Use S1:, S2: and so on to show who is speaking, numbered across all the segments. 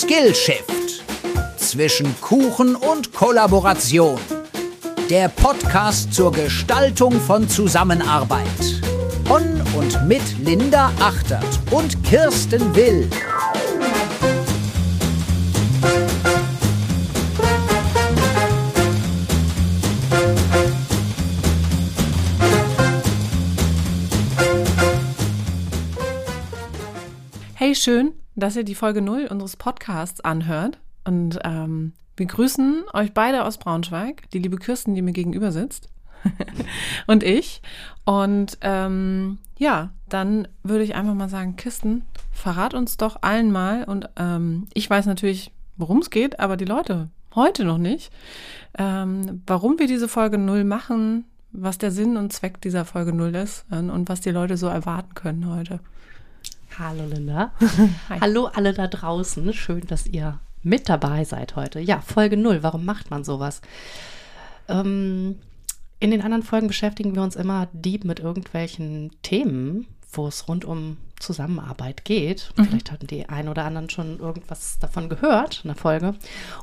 S1: Skillshift. Zwischen Kuchen und Kollaboration. Der Podcast zur Gestaltung von Zusammenarbeit. Von und mit Linda Achtert und Kirsten Will.
S2: Hey, schön, dass ihr die Folge 0 unseres Podcasts anhört. Und ähm, wir grüßen euch beide aus Braunschweig, die liebe Kirsten, die mir gegenüber sitzt. und ich. Und ähm, ja, dann würde ich einfach mal sagen, Kirsten, verrat uns doch allen mal. Und ähm, ich weiß natürlich, worum es geht, aber die Leute heute noch nicht. Ähm, warum wir diese Folge 0 machen, was der Sinn und Zweck dieser Folge 0 ist äh, und was die Leute so erwarten können heute.
S3: Hallo Linda. Hallo alle da draußen. Schön, dass ihr mit dabei seid heute. Ja, Folge 0. Warum macht man sowas? Ähm, in den anderen Folgen beschäftigen wir uns immer deep mit irgendwelchen Themen, wo es rund um Zusammenarbeit geht. Mhm. Vielleicht hatten die ein oder anderen schon irgendwas davon gehört in der Folge.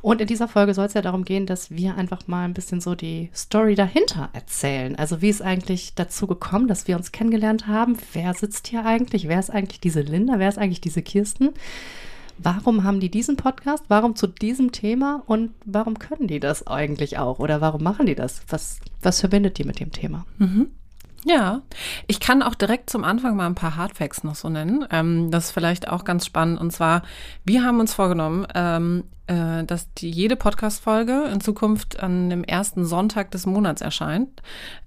S3: Und in dieser Folge soll es ja darum gehen, dass wir einfach mal ein bisschen so die Story dahinter erzählen. Also wie ist eigentlich dazu gekommen, dass wir uns kennengelernt haben? Wer sitzt hier eigentlich? Wer ist eigentlich diese Linda? Wer ist eigentlich diese Kirsten? Warum haben die diesen Podcast? Warum zu diesem Thema? Und warum können die das eigentlich auch? Oder warum machen die das? Was, was verbindet die mit dem Thema?
S2: Mhm. Ja, ich kann auch direkt zum Anfang mal ein paar Hardfacts noch so nennen. Ähm, das ist vielleicht auch ganz spannend. Und zwar, wir haben uns vorgenommen, ähm, äh, dass die, jede Podcast-Folge in Zukunft an dem ersten Sonntag des Monats erscheint.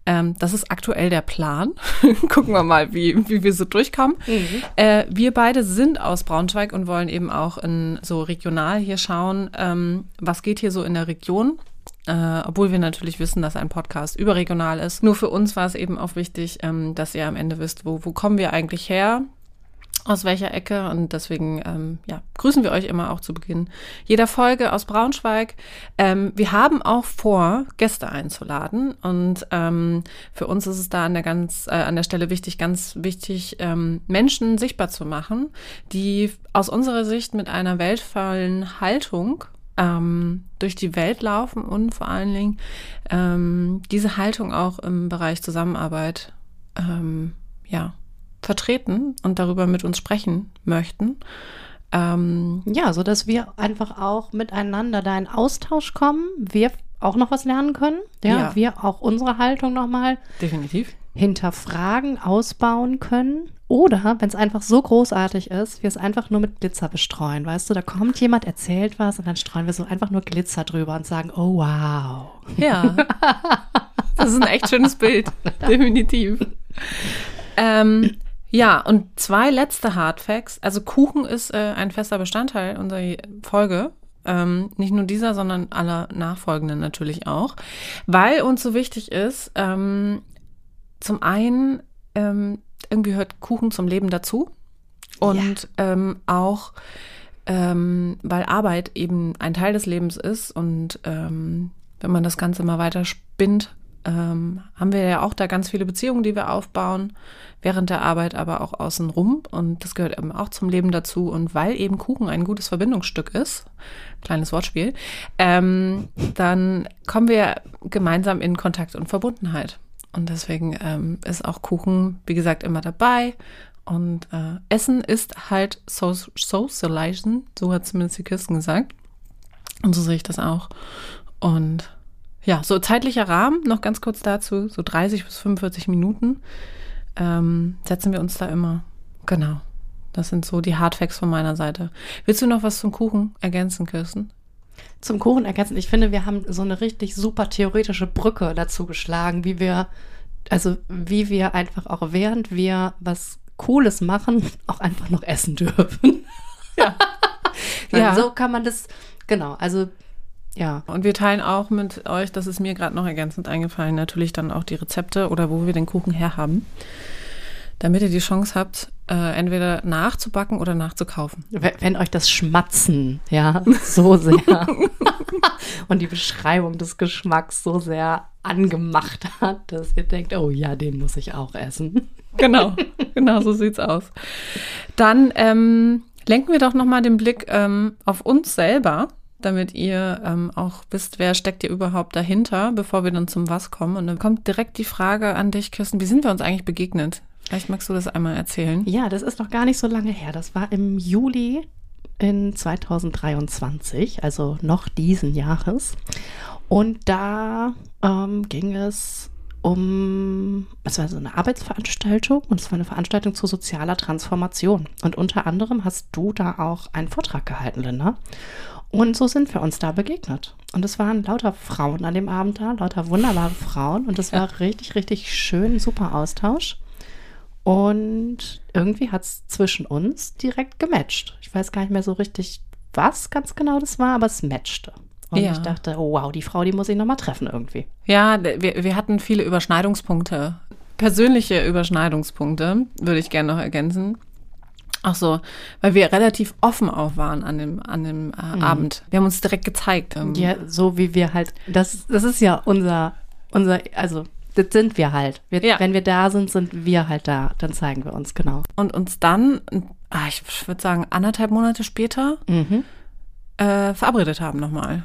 S2: Ähm, das ist aktuell der Plan. Gucken wir mal, wie, wie wir so durchkommen. Mhm. Äh, wir beide sind aus Braunschweig und wollen eben auch in so regional hier schauen, ähm, was geht hier so in der Region äh, obwohl wir natürlich wissen, dass ein Podcast überregional ist. Nur für uns war es eben auch wichtig, ähm, dass ihr am Ende wisst, wo, wo kommen wir eigentlich her? aus welcher Ecke und deswegen ähm, ja, grüßen wir euch immer auch zu Beginn jeder Folge aus Braunschweig. Ähm, wir haben auch vor, Gäste einzuladen und ähm, für uns ist es da an der ganz äh, an der Stelle wichtig, ganz wichtig, ähm, Menschen sichtbar zu machen, die aus unserer Sicht mit einer weltvollen Haltung ähm, durch die Welt laufen und vor allen Dingen ähm, diese Haltung auch im Bereich Zusammenarbeit ähm, ja, vertreten und darüber mit uns sprechen möchten.
S3: Ähm, ja, so dass wir einfach auch miteinander da in Austausch kommen, wir auch noch was lernen können, ja, ja. wir auch unsere Haltung nochmal
S2: definitiv
S3: hinterfragen, ausbauen können oder, wenn es einfach so großartig ist, wir es einfach nur mit Glitzer bestreuen. Weißt du, da kommt jemand, erzählt was und dann streuen wir so einfach nur Glitzer drüber und sagen, oh wow.
S2: Ja. Das ist ein echt schönes Bild. Definitiv. Ähm, ja, und zwei letzte Hardfacts. Also Kuchen ist äh, ein fester Bestandteil unserer Folge. Ähm, nicht nur dieser, sondern aller nachfolgenden natürlich auch. Weil uns so wichtig ist, ähm, zum einen ähm, irgendwie gehört Kuchen zum Leben dazu. Und ja. ähm, auch, ähm, weil Arbeit eben ein Teil des Lebens ist und ähm, wenn man das Ganze mal weiter spinnt, ähm, haben wir ja auch da ganz viele Beziehungen, die wir aufbauen, während der Arbeit, aber auch außenrum. Und das gehört eben auch zum Leben dazu. Und weil eben Kuchen ein gutes Verbindungsstück ist, kleines Wortspiel, ähm, dann kommen wir gemeinsam in Kontakt und Verbundenheit. Und deswegen ähm, ist auch Kuchen, wie gesagt, immer dabei. Und äh, Essen ist halt so Socializing, so hat zumindest die Kirsten gesagt. Und so sehe ich das auch. Und ja, so zeitlicher Rahmen, noch ganz kurz dazu, so 30 bis 45 Minuten ähm, setzen wir uns da immer. Genau. Das sind so die Hardfacts von meiner Seite. Willst du noch was zum Kuchen ergänzen, Kirsten?
S3: Zum Kuchen ergänzen. Ich finde, wir haben so eine richtig super theoretische Brücke dazu geschlagen, wie wir, also wie wir einfach auch während wir was Cooles machen, auch einfach noch essen dürfen. Ja. ja. So kann man das, genau, also ja.
S2: Und wir teilen auch mit euch, das ist mir gerade noch ergänzend eingefallen, natürlich dann auch die Rezepte oder wo wir den Kuchen herhaben damit ihr die Chance habt, äh, entweder nachzubacken oder nachzukaufen.
S3: Wenn, wenn euch das Schmatzen, ja, so sehr und die Beschreibung des Geschmacks so sehr angemacht hat, dass ihr denkt, oh ja, den muss ich auch essen.
S2: Genau, genau so sieht's aus. Dann, ähm, Lenken wir doch nochmal den Blick ähm, auf uns selber, damit ihr ähm, auch wisst, wer steckt ihr überhaupt dahinter, bevor wir dann zum Was kommen. Und dann kommt direkt die Frage an dich, Kirsten, wie sind wir uns eigentlich begegnet? Vielleicht magst du das einmal erzählen.
S3: Ja, das ist noch gar nicht so lange her. Das war im Juli in 2023, also noch diesen Jahres. Und da ähm, ging es um, es war so eine Arbeitsveranstaltung und es war eine Veranstaltung zu sozialer Transformation. Und unter anderem hast du da auch einen Vortrag gehalten, Linda. Und so sind wir uns da begegnet. Und es waren lauter Frauen an dem Abend da, lauter wunderbare Frauen. Und es war richtig, richtig schön, super Austausch. Und irgendwie hat es zwischen uns direkt gematcht. Ich weiß gar nicht mehr so richtig, was ganz genau das war, aber es matchte. Und ja. ich dachte, oh wow, die Frau, die muss ich nochmal treffen irgendwie.
S2: Ja, wir, wir hatten viele Überschneidungspunkte. Persönliche Überschneidungspunkte würde ich gerne noch ergänzen. Ach so, weil wir relativ offen auch waren an dem, an dem äh, mhm. Abend. Wir haben uns direkt gezeigt.
S3: Irgendwie. Ja, so wie wir halt, das, das ist ja unser, unser, also das sind wir halt. Wir, ja. Wenn wir da sind, sind wir halt da. Dann zeigen wir uns, genau.
S2: Und uns dann, ah, ich würde sagen, anderthalb Monate später mhm. äh, verabredet haben nochmal.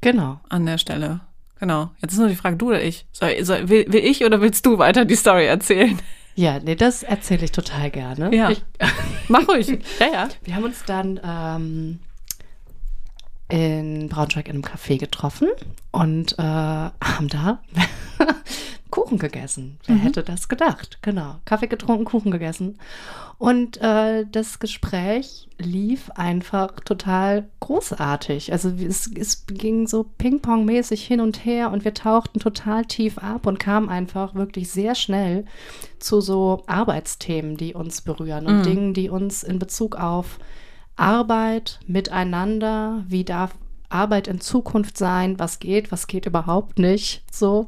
S3: Genau.
S2: An der Stelle. Genau. Jetzt ist nur die Frage, du oder ich? Soll, soll, will, will ich oder willst du weiter die Story erzählen?
S3: Ja, nee, das erzähle ich total gerne.
S2: Ja.
S3: Ich,
S2: Mach ruhig.
S3: ja, ja. Wir haben uns dann ähm, in Braunschweig in einem Café getroffen und äh, haben da Kuchen gegessen. Wer mhm. hätte das gedacht? Genau. Kaffee getrunken, Kuchen gegessen. Und äh, das Gespräch lief einfach total großartig. Also es, es ging so Ping-Pong-mäßig hin und her und wir tauchten total tief ab und kamen einfach wirklich sehr schnell zu so Arbeitsthemen, die uns berühren und mhm. Dingen, die uns in Bezug auf Arbeit miteinander, wie darf Arbeit in Zukunft sein, was geht, was geht überhaupt nicht, so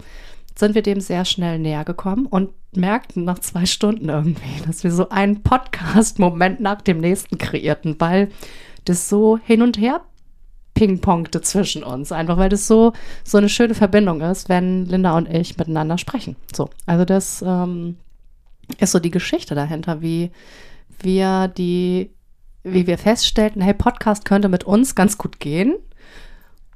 S3: sind wir dem sehr schnell näher gekommen und merkten nach zwei Stunden irgendwie, dass wir so einen Podcast-Moment nach dem nächsten kreierten, weil das so hin und her pingpongte zwischen uns. Einfach weil das so, so eine schöne Verbindung ist, wenn Linda und ich miteinander sprechen. So, also das ähm, ist so die Geschichte dahinter, wie wir die, wie wir feststellten, hey, Podcast könnte mit uns ganz gut gehen.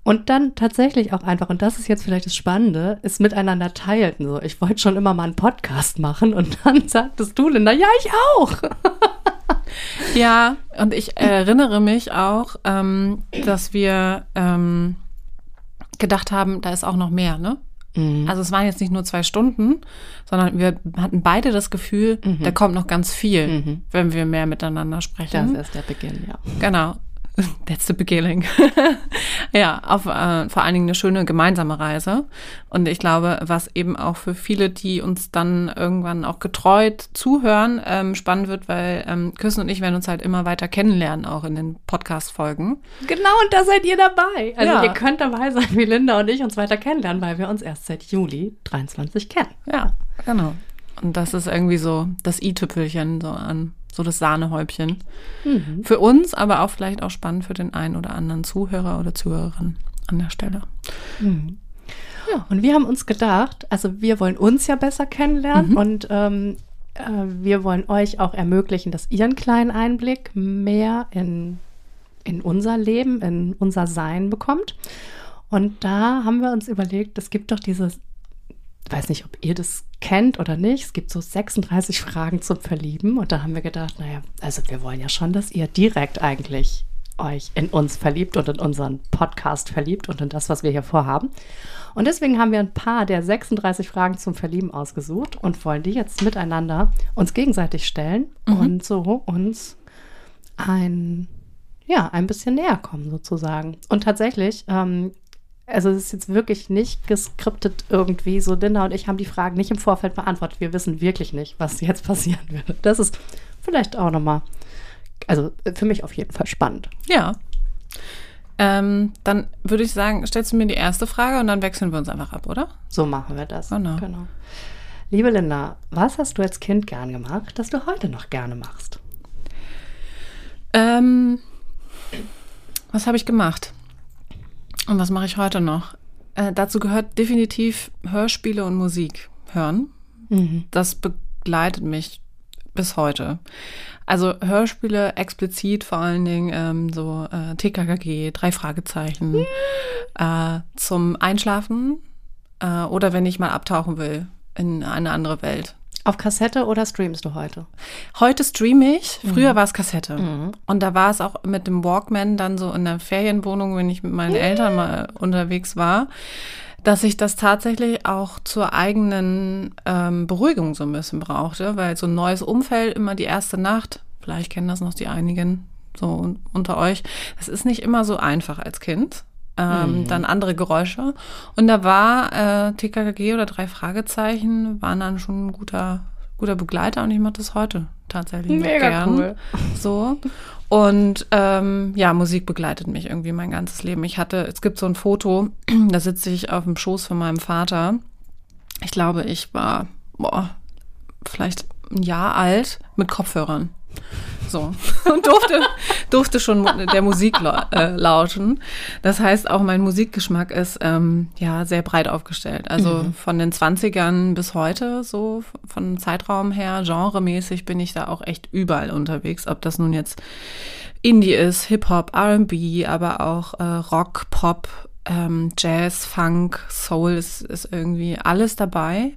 S3: Und dann tatsächlich auch einfach, und das ist jetzt vielleicht das Spannende, es miteinander teilten. So, ich wollte schon immer mal einen Podcast machen und dann sagtest du, Linda, ja, ich auch.
S2: ja, und ich erinnere mich auch, ähm, dass wir ähm, gedacht haben, da ist auch noch mehr, ne? Mhm. Also es waren jetzt nicht nur zwei Stunden, sondern wir hatten beide das Gefühl, mhm. da kommt noch ganz viel, mhm. wenn wir mehr miteinander sprechen.
S3: Das ist der Beginn, ja.
S2: Genau. That's the beginning. ja, auf äh, vor allen Dingen eine schöne gemeinsame Reise. Und ich glaube, was eben auch für viele, die uns dann irgendwann auch getreut zuhören, ähm, spannend wird, weil ähm, Küssen und ich werden uns halt immer weiter kennenlernen, auch in den Podcast-Folgen.
S3: Genau, und da seid ihr dabei. Also ja. ihr könnt dabei sein, wie Linda und ich uns weiter kennenlernen, weil wir uns erst seit Juli 23 kennen.
S2: Ja, genau. Und das ist irgendwie so das i-Tüpfelchen so an so das Sahnehäubchen. Mhm. Für uns, aber auch vielleicht auch spannend für den einen oder anderen Zuhörer oder Zuhörerin an der Stelle.
S3: Mhm. Ja. Und wir haben uns gedacht, also wir wollen uns ja besser kennenlernen mhm. und ähm, äh, wir wollen euch auch ermöglichen, dass ihr einen kleinen Einblick mehr in, in unser Leben, in unser Sein bekommt. Und da haben wir uns überlegt, es gibt doch dieses weiß nicht, ob ihr das kennt oder nicht. Es gibt so 36 Fragen zum Verlieben. Und da haben wir gedacht, naja, also wir wollen ja schon, dass ihr direkt eigentlich euch in uns verliebt und in unseren Podcast verliebt und in das, was wir hier vorhaben. Und deswegen haben wir ein paar der 36 Fragen zum Verlieben ausgesucht und wollen die jetzt miteinander uns gegenseitig stellen mhm. und so uns ein, ja, ein bisschen näher kommen sozusagen. Und tatsächlich ähm, also es ist jetzt wirklich nicht geskriptet irgendwie. So Linda und ich haben die Fragen nicht im Vorfeld beantwortet. Wir wissen wirklich nicht, was jetzt passieren würde. Das ist vielleicht auch nochmal, also für mich auf jeden Fall spannend.
S2: Ja. Ähm, dann würde ich sagen, stellst du mir die erste Frage und dann wechseln wir uns einfach ab, oder?
S3: So machen wir das. Genau. genau. Liebe Linda, was hast du als Kind gern gemacht, das du heute noch gerne machst?
S2: Ähm, was habe ich gemacht? Und was mache ich heute noch? Äh, dazu gehört definitiv Hörspiele und Musik hören. Mhm. Das begleitet mich bis heute. Also Hörspiele explizit vor allen Dingen ähm, so äh, TKKG, drei Fragezeichen mhm. äh, zum Einschlafen äh, oder wenn ich mal abtauchen will in eine andere Welt.
S3: Auf Kassette oder streamst du heute?
S2: Heute streame ich. Früher mhm. war es Kassette. Mhm. Und da war es auch mit dem Walkman dann so in der Ferienwohnung, wenn ich mit meinen Eltern mal unterwegs war dass ich das tatsächlich auch zur eigenen ähm, Beruhigung so ein bisschen brauchte, weil so ein neues Umfeld immer die erste Nacht, vielleicht kennen das noch die einigen so unter euch, es ist nicht immer so einfach als Kind. Ähm, mhm. Dann andere Geräusche. Und da war äh, TKKG oder drei Fragezeichen, waren dann schon ein guter, guter Begleiter und ich mache das heute tatsächlich
S3: Mega gern. Cool.
S2: So. Und ähm, ja, Musik begleitet mich irgendwie mein ganzes Leben. Ich hatte, es gibt so ein Foto, da sitze ich auf dem Schoß von meinem Vater. Ich glaube, ich war boah, vielleicht ein Jahr alt mit Kopfhörern. So. Und durfte, durfte schon der Musik äh, lauschen. Das heißt, auch mein Musikgeschmack ist ähm, ja sehr breit aufgestellt. Also mhm. von den 20ern bis heute, so von Zeitraum her, genremäßig bin ich da auch echt überall unterwegs. Ob das nun jetzt Indie ist, Hip-Hop, RB, aber auch äh, Rock, Pop, ähm, Jazz, Funk, Soul ist, ist irgendwie alles dabei.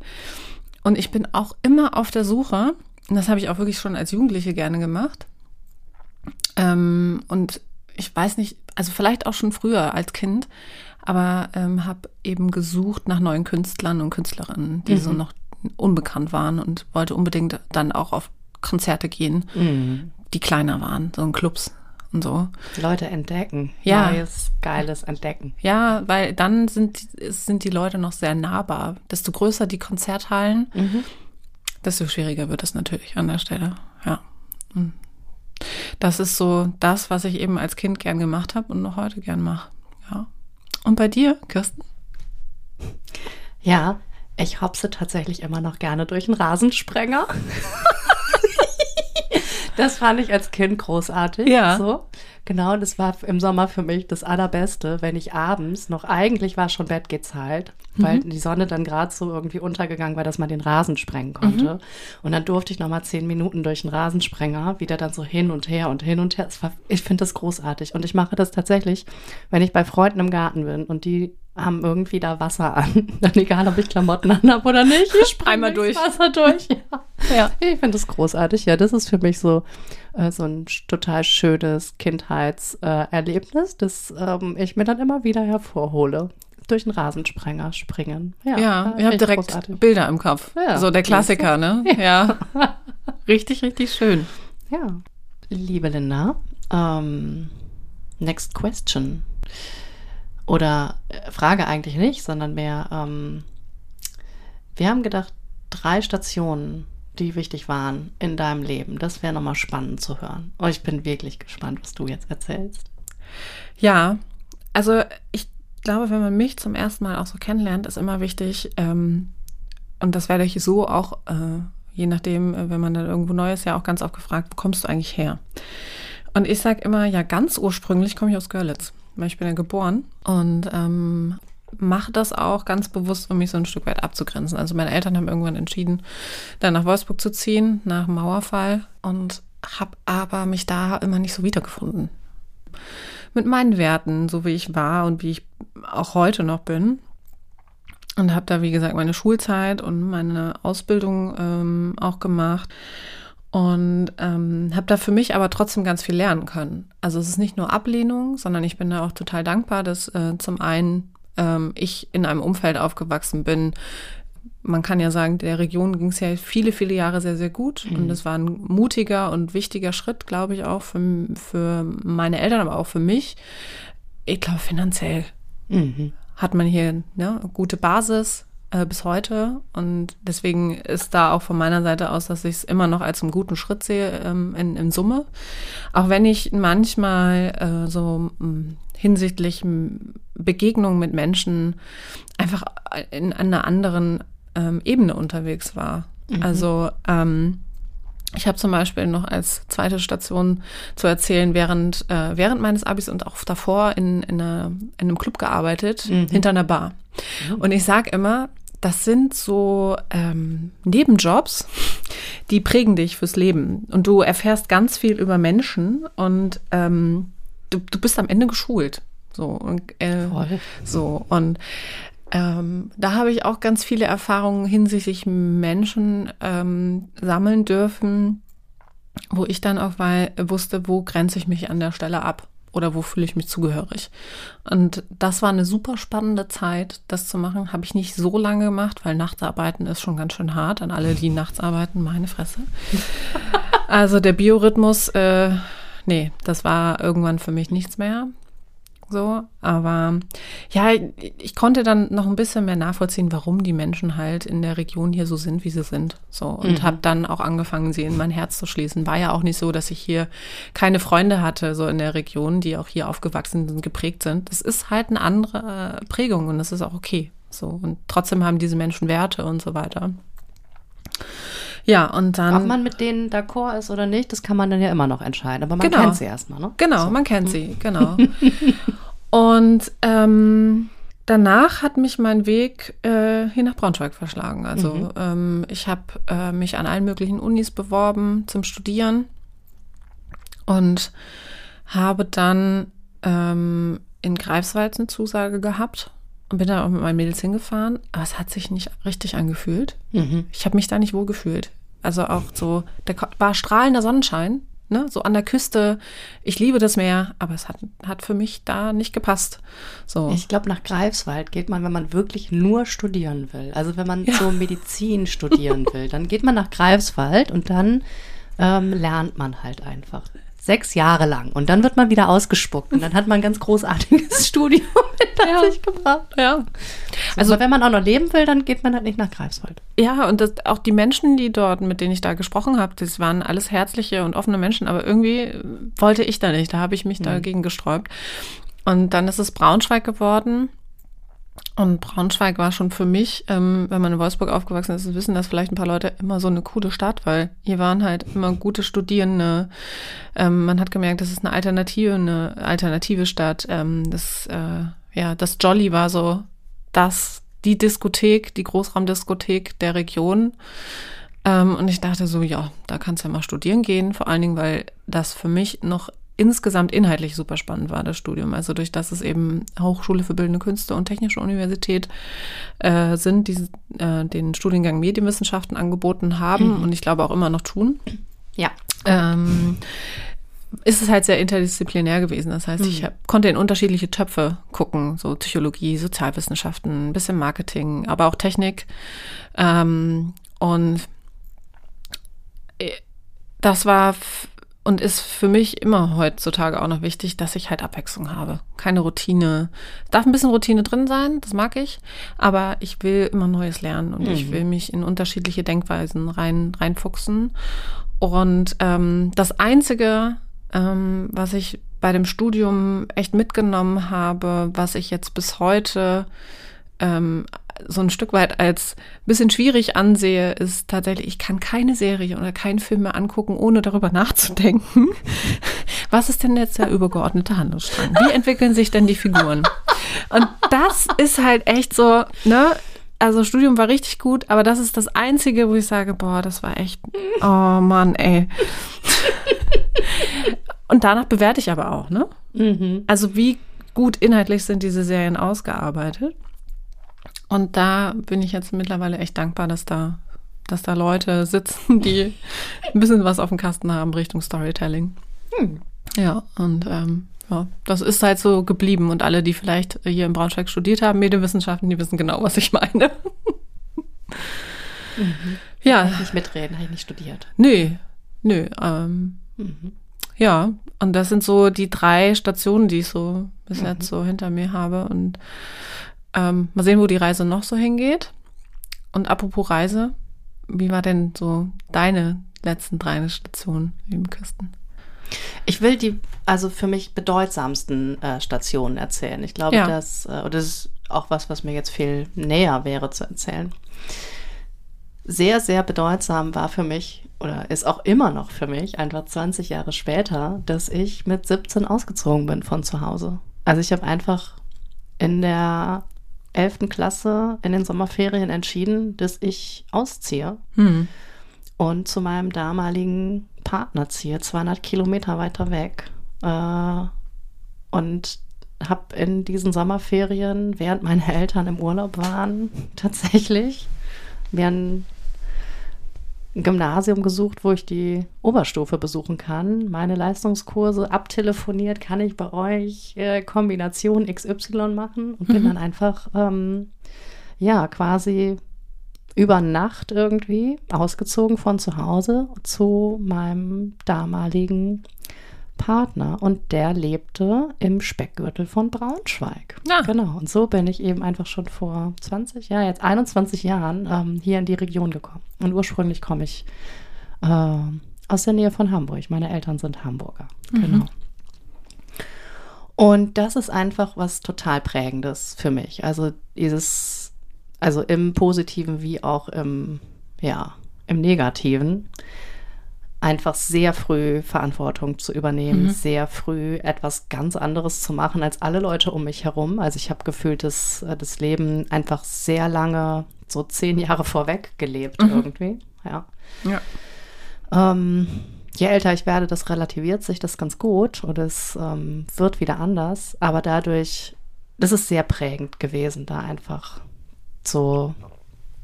S2: Und ich bin auch immer auf der Suche und das habe ich auch wirklich schon als Jugendliche gerne gemacht. Ähm, und ich weiß nicht, also vielleicht auch schon früher als Kind, aber ähm, habe eben gesucht nach neuen Künstlern und Künstlerinnen, die mhm. so noch unbekannt waren und wollte unbedingt dann auch auf Konzerte gehen, mhm. die kleiner waren, so in Clubs und so.
S3: Leute entdecken.
S2: Ja.
S3: Neues, geiles Entdecken.
S2: Ja, weil dann sind, sind die Leute noch sehr nahbar. Desto größer die Konzerthallen, mhm desto schwieriger wird es natürlich an der Stelle. Ja. Das ist so das, was ich eben als Kind gern gemacht habe und noch heute gern mache. Ja. Und bei dir, Kirsten?
S3: Ja, ich hopse tatsächlich immer noch gerne durch einen Rasensprenger. das fand ich als Kind großartig.
S2: Ja.
S3: So. Genau, das war im Sommer für mich das Allerbeste, wenn ich abends noch, eigentlich war schon Bett gezahlt, weil mhm. die Sonne dann gerade so irgendwie untergegangen war, dass man den Rasen sprengen konnte. Mhm. Und dann durfte ich noch mal zehn Minuten durch den Rasensprenger, wieder dann so hin und her und hin und her. War, ich finde das großartig. Und ich mache das tatsächlich, wenn ich bei Freunden im Garten bin und die haben irgendwie da Wasser an. Dann egal, ob ich Klamotten an habe oder nicht. Ich
S2: spreng einmal durch.
S3: Wasser durch. Ja. ja. Ich finde das großartig. Ja, das ist für mich so, äh, so ein total schönes Kindheitserlebnis, äh, das ähm, ich mir dann immer wieder hervorhole. Durch den Rasensprenger springen.
S2: Ja, ja ihr habt direkt großartig. Bilder im Kopf. Ja, so der Klassiker, ne? Ja. ja. richtig, richtig schön.
S3: Ja. Liebe Linda, ähm, next question. Oder äh, Frage eigentlich nicht, sondern mehr, ähm, wir haben gedacht, drei Stationen, die wichtig waren in deinem Leben. Das wäre nochmal spannend zu hören. Und ich bin wirklich gespannt, was du jetzt erzählst.
S2: Ja, also ich glaube, wenn man mich zum ersten Mal auch so kennenlernt, ist immer wichtig, ähm, und das werde ich so auch, äh, je nachdem, äh, wenn man dann irgendwo neu ist, ja auch ganz oft gefragt, wo kommst du eigentlich her? Und ich sage immer, ja, ganz ursprünglich komme ich aus Görlitz weil ich bin ja geboren und ähm, mache das auch ganz bewusst, um mich so ein Stück weit abzugrenzen. Also meine Eltern haben irgendwann entschieden, dann nach Wolfsburg zu ziehen, nach dem Mauerfall und habe aber mich da immer nicht so wiedergefunden. Mit meinen Werten, so wie ich war und wie ich auch heute noch bin. Und habe da, wie gesagt, meine Schulzeit und meine Ausbildung ähm, auch gemacht und ähm, habe da für mich aber trotzdem ganz viel lernen können. Also es ist nicht nur Ablehnung, sondern ich bin da auch total dankbar, dass äh, zum einen ähm, ich in einem Umfeld aufgewachsen bin. Man kann ja sagen, der Region ging es ja viele, viele Jahre sehr, sehr gut. Mhm. Und es war ein mutiger und wichtiger Schritt, glaube ich, auch für, für meine Eltern, aber auch für mich. Ich glaube, finanziell mhm. hat man hier ne, eine gute Basis, äh, bis heute. Und deswegen ist da auch von meiner Seite aus, dass ich es immer noch als einen guten Schritt sehe ähm, in, in Summe. Auch wenn ich manchmal äh, so mh, hm, hinsichtlich Begegnungen mit Menschen einfach in einer anderen ähm, Ebene unterwegs war. Mhm. Also ähm, ich habe zum Beispiel noch als zweite Station zu erzählen, während, äh, während meines Abis und auch davor in, in, einer, in einem Club gearbeitet, mhm. hinter einer Bar. Mhm. Und ich sage immer, das sind so ähm, Nebenjobs, die prägen dich fürs Leben. Und du erfährst ganz viel über Menschen und ähm, du, du bist am Ende geschult. So und äh, so und ähm, da habe ich auch ganz viele Erfahrungen hinsichtlich Menschen ähm, sammeln dürfen, wo ich dann auch weil, wusste, wo grenze ich mich an der Stelle ab oder wo fühle ich mich zugehörig. Und das war eine super spannende Zeit, das zu machen. Habe ich nicht so lange gemacht, weil Nachtarbeiten ist schon ganz schön hart. An alle, die nachts arbeiten, meine Fresse. Also der Biorhythmus, äh, nee, das war irgendwann für mich nichts mehr so. Aber ja, ich konnte dann noch ein bisschen mehr nachvollziehen, warum die Menschen halt in der Region hier so sind, wie sie sind. So. Und mhm. habe dann auch angefangen, sie in mein Herz zu schließen. War ja auch nicht so, dass ich hier keine Freunde hatte, so in der Region, die auch hier aufgewachsen sind, geprägt sind. Das ist halt eine andere Prägung und das ist auch okay. So. Und trotzdem haben diese Menschen Werte und so weiter. Ja, und dann.
S3: Ob man mit denen d'accord ist oder nicht, das kann man dann ja immer noch entscheiden. Aber man genau. kennt sie erstmal, ne?
S2: Genau, so. man kennt sie, genau. Und ähm, danach hat mich mein Weg äh, hier nach Braunschweig verschlagen. Also mhm. ähm, ich habe äh, mich an allen möglichen Unis beworben zum Studieren und habe dann ähm, in Greifswald eine Zusage gehabt und bin da auch mit meinen Mädels hingefahren. Aber es hat sich nicht richtig angefühlt. Mhm. Ich habe mich da nicht wohl gefühlt. Also auch so, da war strahlender Sonnenschein ne, so an der Küste. Ich liebe das Meer, aber es hat, hat für mich da nicht gepasst. So.
S3: Ich glaube, nach Greifswald geht man, wenn man wirklich nur studieren will. Also wenn man ja. so Medizin studieren will, dann geht man nach Greifswald und dann ähm, lernt man halt einfach sechs Jahre lang. Und dann wird man wieder ausgespuckt. Und dann hat man ein ganz großartiges Studium hinter ja. sich gebracht. Ja. Also, wenn man auch noch leben will, dann geht man halt nicht nach Greifswald.
S2: Ja, und das, auch die Menschen, die dort, mit denen ich da gesprochen habe, das waren alles herzliche und offene Menschen. Aber irgendwie wollte ich da nicht. Da habe ich mich mhm. dagegen gesträubt. Und dann ist es Braunschweig geworden. Und Braunschweig war schon für mich, ähm, wenn man in Wolfsburg aufgewachsen ist, wissen das vielleicht ein paar Leute immer so eine coole Stadt, weil hier waren halt immer gute Studierende. Ähm, man hat gemerkt, das ist eine Alternative, eine alternative Stadt. Ähm, das, äh, ja, das Jolly war so das, die Diskothek, die Großraumdiskothek der Region. Ähm, und ich dachte so, ja, da kannst du ja mal studieren gehen, vor allen Dingen, weil das für mich noch insgesamt inhaltlich super spannend war, das Studium. Also durch das es eben Hochschule für Bildende Künste und Technische Universität äh, sind, die äh, den Studiengang Medienwissenschaften angeboten haben mhm. und ich glaube auch immer noch tun.
S3: Ja.
S2: Ähm, ist es halt sehr interdisziplinär gewesen. Das heißt, mhm. ich hab, konnte in unterschiedliche Töpfe gucken, so Psychologie, Sozialwissenschaften, ein bisschen Marketing, aber auch Technik. Ähm, und äh, das war und ist für mich immer heutzutage auch noch wichtig, dass ich halt Abwechslung habe. Keine Routine. Darf ein bisschen Routine drin sein, das mag ich, aber ich will immer Neues lernen und mhm. ich will mich in unterschiedliche Denkweisen rein, reinfuchsen. Und ähm, das Einzige, ähm, was ich bei dem Studium echt mitgenommen habe, was ich jetzt bis heute ähm, so ein Stück weit als bisschen schwierig ansehe, ist tatsächlich, ich kann keine Serie oder keinen Film mehr angucken, ohne darüber nachzudenken. Was ist denn jetzt der übergeordnete Handlungsstrang? Wie entwickeln sich denn die Figuren? Und das ist halt echt so, ne? Also Studium war richtig gut, aber das ist das Einzige, wo ich sage, boah, das war echt, oh Mann, ey. Und danach bewerte ich aber auch, ne? Mhm. Also wie gut inhaltlich sind diese Serien ausgearbeitet? Und da bin ich jetzt mittlerweile echt dankbar, dass da, dass da Leute sitzen, die ein bisschen was auf dem Kasten haben Richtung Storytelling. Hm. Ja, und ähm, ja, das ist halt so geblieben. Und alle, die vielleicht hier in Braunschweig studiert haben, Medienwissenschaften, die wissen genau, was ich meine.
S3: Mhm. Ja. Kann ich nicht mitreden, habe ich nicht studiert.
S2: Nö, nö. Ähm, mhm. Ja, und das sind so die drei Stationen, die ich so bis mhm. jetzt so hinter mir habe. Und ähm, mal sehen, wo die Reise noch so hingeht. Und apropos Reise, wie war denn so deine letzten drei Stationen, lieben Küsten?
S3: Ich will die, also für mich bedeutsamsten äh, Stationen erzählen. Ich glaube, ja. dass, äh, das ist auch was, was mir jetzt viel näher wäre zu erzählen. Sehr, sehr bedeutsam war für mich oder ist auch immer noch für mich, einfach 20 Jahre später, dass ich mit 17 ausgezogen bin von zu Hause. Also ich habe einfach in der 11. Klasse in den Sommerferien entschieden, dass ich ausziehe. Hm. und zu meinem damaligen Partner ziehe, 200 Kilometer weiter weg. Äh, und habe in diesen Sommerferien, während meine Eltern im Urlaub waren, tatsächlich mir ein Gymnasium gesucht, wo ich die Oberstufe besuchen kann. Meine Leistungskurse abtelefoniert, kann ich bei euch äh, Kombination XY machen und mhm. bin dann einfach, ähm, ja, quasi über Nacht irgendwie ausgezogen von zu Hause zu meinem damaligen Partner und der lebte im Speckgürtel von Braunschweig. Ja. Genau. Und so bin ich eben einfach schon vor 20, ja, jetzt 21 Jahren ähm, hier in die Region gekommen. Und ursprünglich komme ich äh, aus der Nähe von Hamburg. Meine Eltern sind Hamburger. Mhm. Genau. Und das ist einfach was total Prägendes für mich. Also dieses, also im Positiven wie auch im, ja, im Negativen einfach sehr früh Verantwortung zu übernehmen, mhm. sehr früh etwas ganz anderes zu machen als alle Leute um mich herum. Also ich habe gefühlt das, äh, das Leben einfach sehr lange, so zehn Jahre vorweg gelebt mhm. irgendwie. Ja. ja. Ähm, je älter ich werde, das relativiert sich das ganz gut und es ähm, wird wieder anders. Aber dadurch, das ist sehr prägend gewesen, da einfach so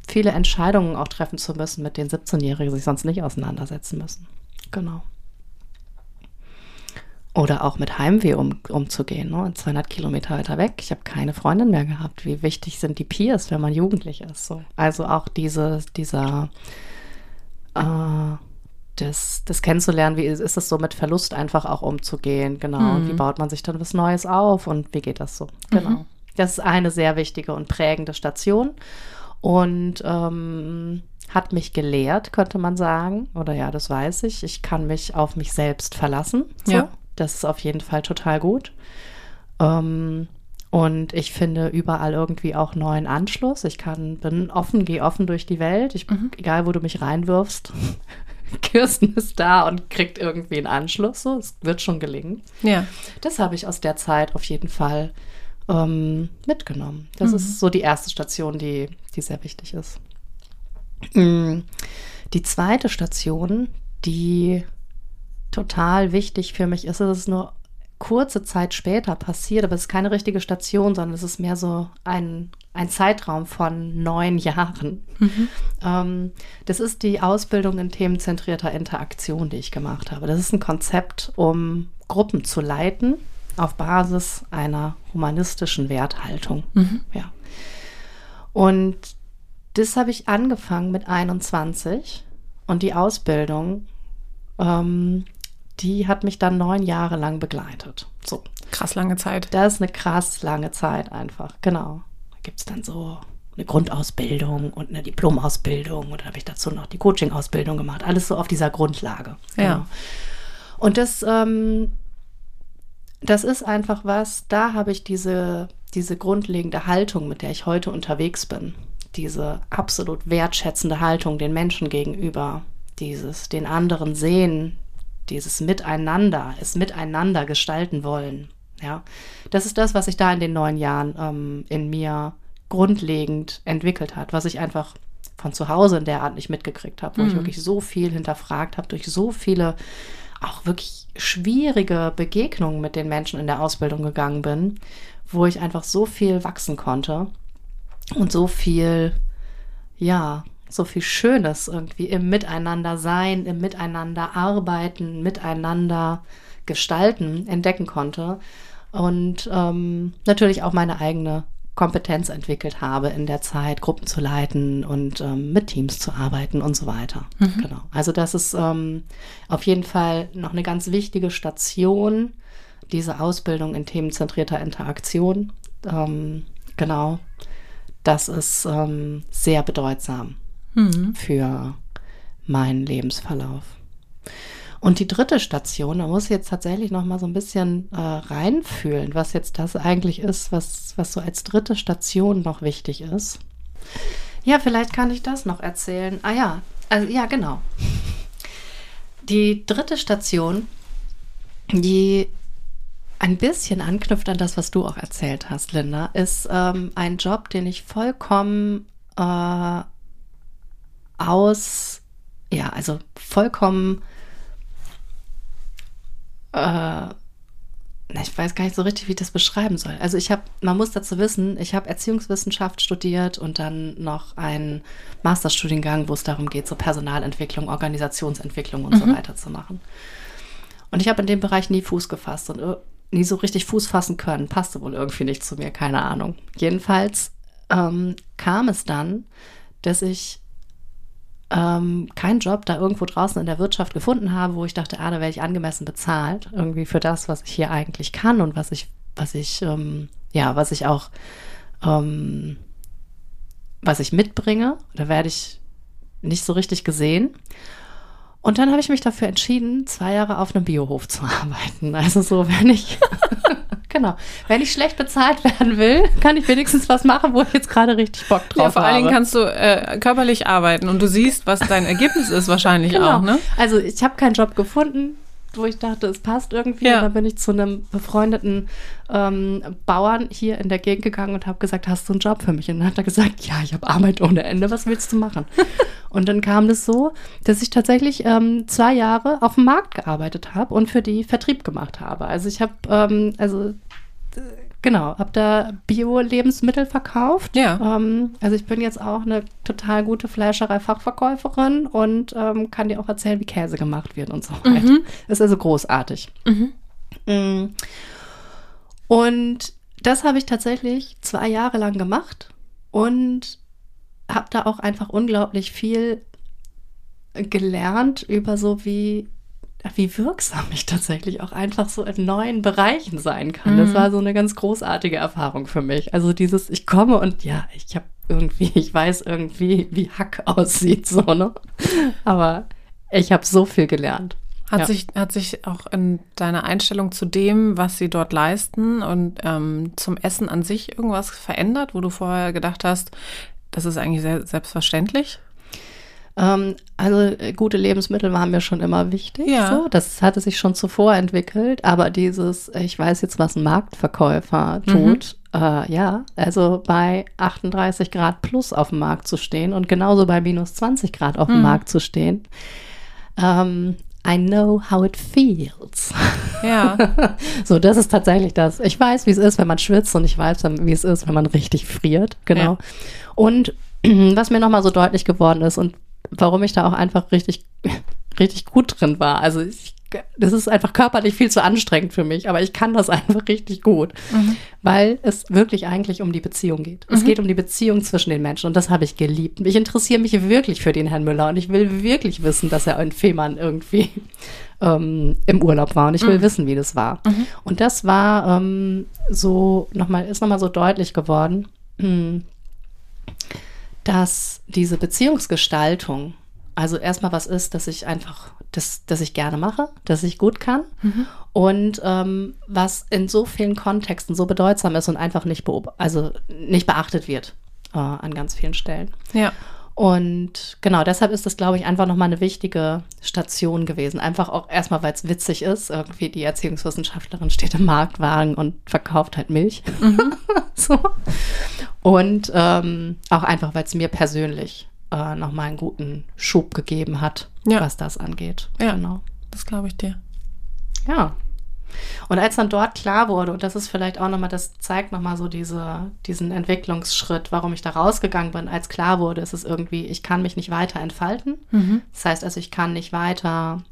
S3: viele Entscheidungen auch treffen zu müssen, mit denen 17-Jährige sich sonst nicht auseinandersetzen müssen. Genau. Oder auch mit Heimweh um, umzugehen, ne? 200 Kilometer weiter weg. Ich habe keine Freundin mehr gehabt. Wie wichtig sind die Peers, wenn man jugendlich ist? So. Also auch diese, dieser, äh, das, das kennenzulernen, wie ist, es so mit Verlust einfach auch umzugehen, genau. Mhm. Wie baut man sich dann was Neues auf und wie geht das so? Genau. Mhm. Das ist eine sehr wichtige und prägende Station und ähm, hat mich gelehrt, könnte man sagen. Oder ja, das weiß ich. Ich kann mich auf mich selbst verlassen. So. Ja. Das ist auf jeden Fall total gut. Ähm, und ich finde überall irgendwie auch neuen Anschluss. Ich kann, bin offen, gehe offen durch die Welt. Ich, mhm. Egal, wo du mich reinwirfst. Kirsten ist da und kriegt irgendwie einen Anschluss. So, es wird schon gelingen. Ja. Das habe ich aus der Zeit auf jeden Fall ähm, mitgenommen. Das mhm. ist so die erste Station, die, die sehr wichtig ist. Mm, die zweite Station, die total wichtig für mich ist, ist nur kurze Zeit später passiert, aber es ist keine richtige Station, sondern es ist mehr so ein, ein Zeitraum von neun Jahren. Mhm. Ähm, das ist die Ausbildung in themenzentrierter Interaktion, die ich gemacht habe. Das ist ein Konzept, um Gruppen zu leiten auf Basis einer humanistischen Werthaltung. Mhm. Ja. Und das habe ich angefangen mit 21 und die Ausbildung, ähm, die hat mich dann neun Jahre lang begleitet. So.
S2: Krass lange Zeit.
S3: Das ist eine krass lange Zeit einfach, genau. Da gibt es dann so eine Grundausbildung und eine Diplomausbildung und dann habe ich dazu noch die Coaching-Ausbildung gemacht. Alles so auf dieser Grundlage. Genau. Ja. Und das ähm, das ist einfach was, da habe ich diese, diese grundlegende Haltung, mit der ich heute unterwegs bin. Diese absolut wertschätzende Haltung den Menschen gegenüber, dieses den anderen sehen, dieses Miteinander, es miteinander gestalten wollen. Ja, das ist das, was sich da in den neun Jahren ähm, in mir grundlegend entwickelt hat, was ich einfach von zu Hause in der Art nicht mitgekriegt habe, wo mhm. ich wirklich so viel hinterfragt habe, durch so viele auch wirklich schwierige Begegnungen mit den Menschen in der Ausbildung gegangen bin, wo ich einfach so viel wachsen konnte und so viel, ja, so viel Schönes irgendwie im Miteinander sein, im Miteinander arbeiten, miteinander gestalten entdecken konnte. Und ähm, natürlich auch meine eigene Kompetenz entwickelt habe in der Zeit, Gruppen zu leiten und ähm, mit Teams zu arbeiten und so weiter. Mhm. Genau. Also das ist ähm, auf jeden Fall noch eine ganz wichtige Station, diese Ausbildung in themenzentrierter Interaktion. Ähm, genau. Das ist ähm, sehr bedeutsam mhm. für meinen Lebensverlauf. Und die dritte Station, da muss ich jetzt tatsächlich noch mal so ein bisschen äh, reinfühlen, was jetzt das eigentlich ist, was, was so als dritte Station noch wichtig ist. Ja, vielleicht kann ich das noch erzählen. Ah ja, also ja, genau. Die dritte Station, die ein bisschen anknüpft an das, was du auch erzählt hast, Linda, ist ähm, ein Job, den ich vollkommen äh, aus ja, also vollkommen, äh, ich weiß gar nicht so richtig, wie ich das beschreiben soll. Also ich habe, man muss dazu wissen, ich habe Erziehungswissenschaft studiert und dann noch einen Masterstudiengang, wo es darum geht, so Personalentwicklung, Organisationsentwicklung und mhm. so weiter zu machen. Und ich habe in dem Bereich nie Fuß gefasst und nie so richtig Fuß fassen können. Passte wohl irgendwie nicht zu mir, keine Ahnung. Jedenfalls ähm, kam es dann, dass ich ähm, keinen Job da irgendwo draußen in der Wirtschaft gefunden habe, wo ich dachte, ah, da werde ich angemessen bezahlt, irgendwie für das, was ich hier eigentlich kann und was ich, was ich, ähm, ja, was ich auch, ähm, was ich mitbringe. Da werde ich nicht so richtig gesehen. Und dann habe ich mich dafür entschieden, zwei Jahre auf einem Biohof zu arbeiten. Also so, wenn ich, genau, wenn ich schlecht bezahlt werden will, kann ich wenigstens was machen, wo ich jetzt gerade richtig Bock drauf habe. Ja,
S2: vor allen Dingen kannst du äh, körperlich arbeiten und du siehst, was dein Ergebnis ist wahrscheinlich genau. auch, ne?
S3: Also ich habe keinen Job gefunden, wo ich dachte, es passt irgendwie. Ja. Und dann bin ich zu einem befreundeten ähm, Bauern hier in der Gegend gegangen und habe gesagt, hast du einen Job für mich? Und dann hat er gesagt, ja, ich habe Arbeit ohne Ende, was willst du machen? und dann kam das so, dass ich tatsächlich ähm, zwei Jahre auf dem Markt gearbeitet habe und für die Vertrieb gemacht habe. Also ich habe, ähm, also Genau, habe da Bio-Lebensmittel verkauft. Ja. Ähm, also ich bin jetzt auch eine total gute Fleischerei-Fachverkäuferin und ähm, kann dir auch erzählen, wie Käse gemacht wird und so weiter. Mhm. Ist also großartig. Mhm. Mm. Und das habe ich tatsächlich zwei Jahre lang gemacht und habe da auch einfach unglaublich viel gelernt über so wie wie wirksam ich tatsächlich auch einfach so in neuen Bereichen sein kann. Mhm. Das war so eine ganz großartige Erfahrung für mich. Also dieses, ich komme und ja, ich habe irgendwie, ich weiß irgendwie, wie Hack aussieht, so, ne? Aber ich habe so viel gelernt.
S2: Hat, ja. sich, hat sich auch in deiner Einstellung zu dem, was sie dort leisten und ähm, zum Essen an sich irgendwas verändert, wo du vorher gedacht hast, das ist eigentlich sehr selbstverständlich?
S3: Ähm, also äh, gute Lebensmittel waren mir schon immer wichtig. Ja. So. Das hatte sich schon zuvor entwickelt, aber dieses, ich weiß jetzt, was ein Marktverkäufer mhm. tut, mhm. äh, ja, also bei 38 Grad plus auf dem Markt zu stehen und genauso bei minus 20 Grad auf dem mhm. Markt zu stehen. Ähm, I know how it feels. Ja. so, das ist tatsächlich das. Ich weiß, wie es ist, wenn man schwitzt und ich weiß, wie es ist, wenn man richtig friert. Genau. Ja. Und was mir nochmal so deutlich geworden ist und warum ich da auch einfach richtig, richtig gut drin war. Also ich, das ist einfach körperlich viel zu anstrengend für mich, aber ich kann das einfach richtig gut, mhm. weil es wirklich eigentlich um die Beziehung geht. Mhm. Es geht um die Beziehung zwischen den Menschen und das habe ich geliebt. Ich interessiere mich wirklich für den Herrn Müller und ich will wirklich wissen, dass er in Fehmarn irgendwie ähm, im Urlaub war und ich will mhm. wissen, wie das war. Mhm. Und das war ähm, so nochmal, ist nochmal so deutlich geworden. Hm dass diese Beziehungsgestaltung, also erstmal was ist, dass ich einfach, das, dass ich gerne mache, dass ich gut kann mhm. und ähm, was in so vielen Kontexten so bedeutsam ist und einfach nicht, also nicht beachtet wird äh, an ganz vielen Stellen. Ja. Und genau, deshalb ist das, glaube ich, einfach nochmal eine wichtige Station gewesen. Einfach auch erstmal, weil es witzig ist. Irgendwie die Erziehungswissenschaftlerin steht im Marktwagen und verkauft halt Milch. Mhm. so. Und ähm, auch einfach, weil es mir persönlich äh, nochmal einen guten Schub gegeben hat, ja. was das angeht.
S2: Ja, genau. Das glaube ich dir.
S3: Ja, und als dann dort klar wurde, und das ist vielleicht auch nochmal, das zeigt nochmal so diese, diesen Entwicklungsschritt, warum ich da rausgegangen bin, als klar wurde, ist es irgendwie, ich kann mich nicht weiter entfalten. Mhm. Das heißt also, ich kann nicht weiter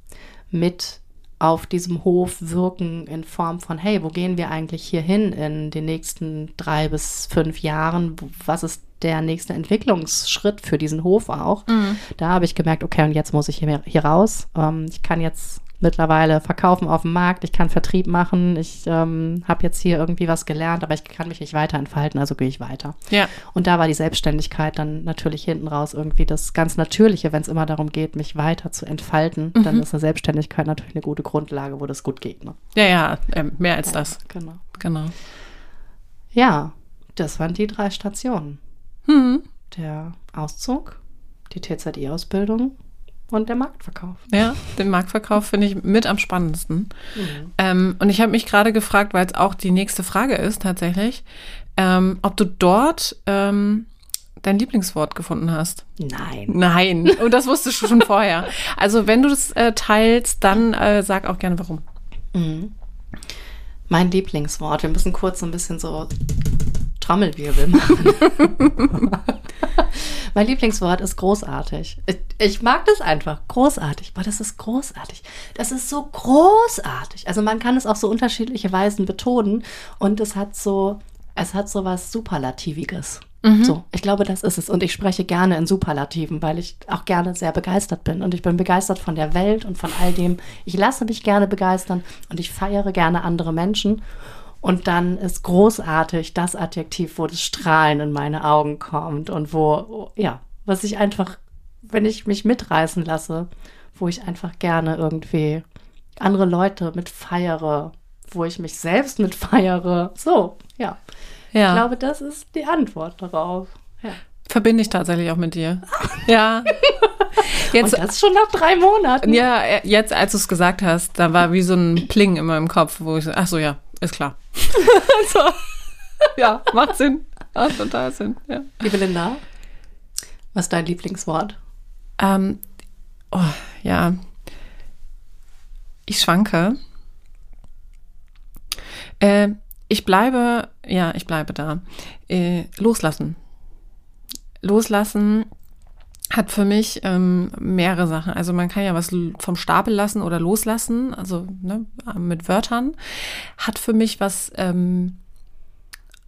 S3: mit auf diesem Hof wirken in Form von, hey, wo gehen wir eigentlich hier hin in den nächsten drei bis fünf Jahren? Was ist der nächste Entwicklungsschritt für diesen Hof auch? Mhm. Da habe ich gemerkt, okay, und jetzt muss ich hier, hier raus. Ähm, ich kann jetzt mittlerweile verkaufen auf dem Markt, ich kann Vertrieb machen, ich ähm, habe jetzt hier irgendwie was gelernt, aber ich kann mich nicht weiter entfalten, also gehe ich weiter. Ja. Und da war die Selbstständigkeit dann natürlich hinten raus irgendwie das ganz Natürliche, wenn es immer darum geht, mich weiter zu entfalten, mhm. dann ist eine Selbstständigkeit natürlich eine gute Grundlage, wo das gut geht. Ne?
S2: Ja, ja, äh, mehr als ja, das.
S3: Genau. Genau. Ja, das waren die drei Stationen.
S2: Mhm.
S3: Der Auszug, die TZI-Ausbildung und der Marktverkauf.
S2: Ja, den Marktverkauf finde ich mit am spannendsten. Mhm. Ähm, und ich habe mich gerade gefragt, weil es auch die nächste Frage ist tatsächlich, ähm, ob du dort ähm, dein Lieblingswort gefunden hast.
S3: Nein.
S2: Nein. Und das wusstest du schon vorher. Also wenn du das äh, teilst, dann äh, sag auch gerne warum.
S3: Mhm. Mein Lieblingswort. Wir müssen kurz so ein bisschen so Trommelwirbel machen. mein Lieblingswort ist großartig. Ich, ich, mag das einfach. Großartig. Boah, das ist großartig. Das ist so großartig. Also man kann es auf so unterschiedliche Weisen betonen und es hat so, es hat so was Superlativiges. Mhm. So, ich glaube, das ist es. Und ich spreche gerne in Superlativen, weil ich auch gerne sehr begeistert bin. Und ich bin begeistert von der Welt und von all dem. Ich lasse mich gerne begeistern und ich feiere gerne andere Menschen. Und dann ist großartig das Adjektiv, wo das Strahlen in meine Augen kommt und wo, ja, was ich einfach, wenn ich mich mitreißen lasse, wo ich einfach gerne irgendwie andere Leute mit feiere, wo ich mich selbst mit feiere. So, ja. Ja. Ich glaube, das ist die Antwort darauf. Ja.
S2: Verbinde ich tatsächlich auch mit dir. ja.
S3: Jetzt, Und das schon nach drei Monaten.
S2: Ja, jetzt, als du es gesagt hast, da war wie so ein Pling in meinem Kopf, wo ich so, ach so, ja, ist klar. so. Ja, macht Sinn. Macht total Sinn. Ja.
S3: Liebe Linda, was ist dein Lieblingswort?
S2: Ähm, oh, ja. Ich schwanke. Äh, ich bleibe, ja, ich bleibe da. Äh, loslassen. Loslassen hat für mich ähm, mehrere Sachen. Also man kann ja was vom Stapel lassen oder loslassen, also ne, mit Wörtern. Hat für mich was ähm,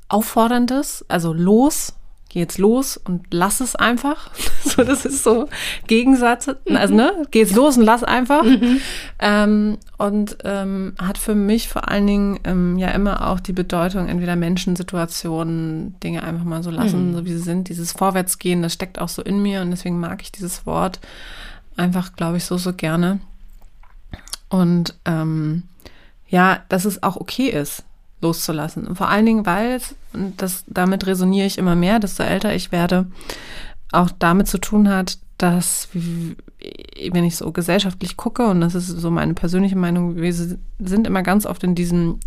S2: Aufforderndes, also los, geh jetzt los und lass es einfach. so, das ist so Gegensatz, also ne, geh jetzt los und lass einfach. Mhm. Ähm, und ähm, hat für mich vor allen Dingen ähm, ja immer auch die Bedeutung, entweder Menschen, Situationen, Dinge einfach mal so lassen, mhm. so wie sie sind. Dieses Vorwärtsgehen, das steckt auch so in mir und deswegen mag ich dieses Wort einfach, glaube ich, so, so gerne. Und ähm, ja, dass es auch okay ist, loszulassen. Und vor allen Dingen, weil es, und das, damit resoniere ich immer mehr, desto älter ich werde, auch damit zu tun hat, dass, wenn ich so gesellschaftlich gucke, und das ist so meine persönliche Meinung, wir sind immer ganz oft in diesem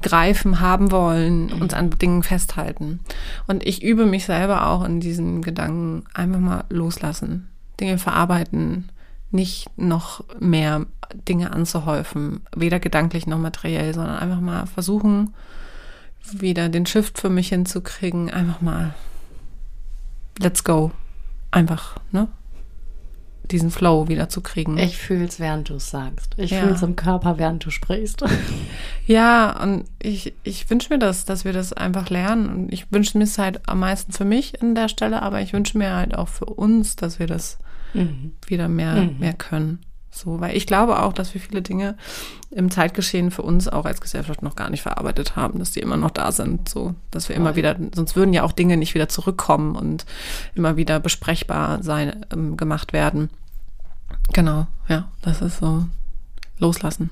S2: Greifen, haben wollen, uns an Dingen festhalten. Und ich übe mich selber auch in diesen Gedanken, einfach mal loslassen, Dinge verarbeiten, nicht noch mehr Dinge anzuhäufen, weder gedanklich noch materiell, sondern einfach mal versuchen, wieder den Shift für mich hinzukriegen, einfach mal let's go. Einfach, ne? Diesen Flow wieder zu kriegen.
S3: Ich fühle es, während du es sagst. Ich ja. fühle es im Körper, während du sprichst.
S2: Ja, und ich, ich wünsche mir das, dass wir das einfach lernen. Und ich wünsche mir es halt am meisten für mich an der Stelle, aber ich wünsche mir halt auch für uns, dass wir das mhm. wieder mehr, mhm. mehr können. So, weil ich glaube auch, dass wir viele Dinge im Zeitgeschehen für uns auch als Gesellschaft noch gar nicht verarbeitet haben, dass die immer noch da sind, so, dass wir immer wieder, sonst würden ja auch Dinge nicht wieder zurückkommen und immer wieder besprechbar sein, ähm, gemacht werden. Genau, ja, das ist so loslassen.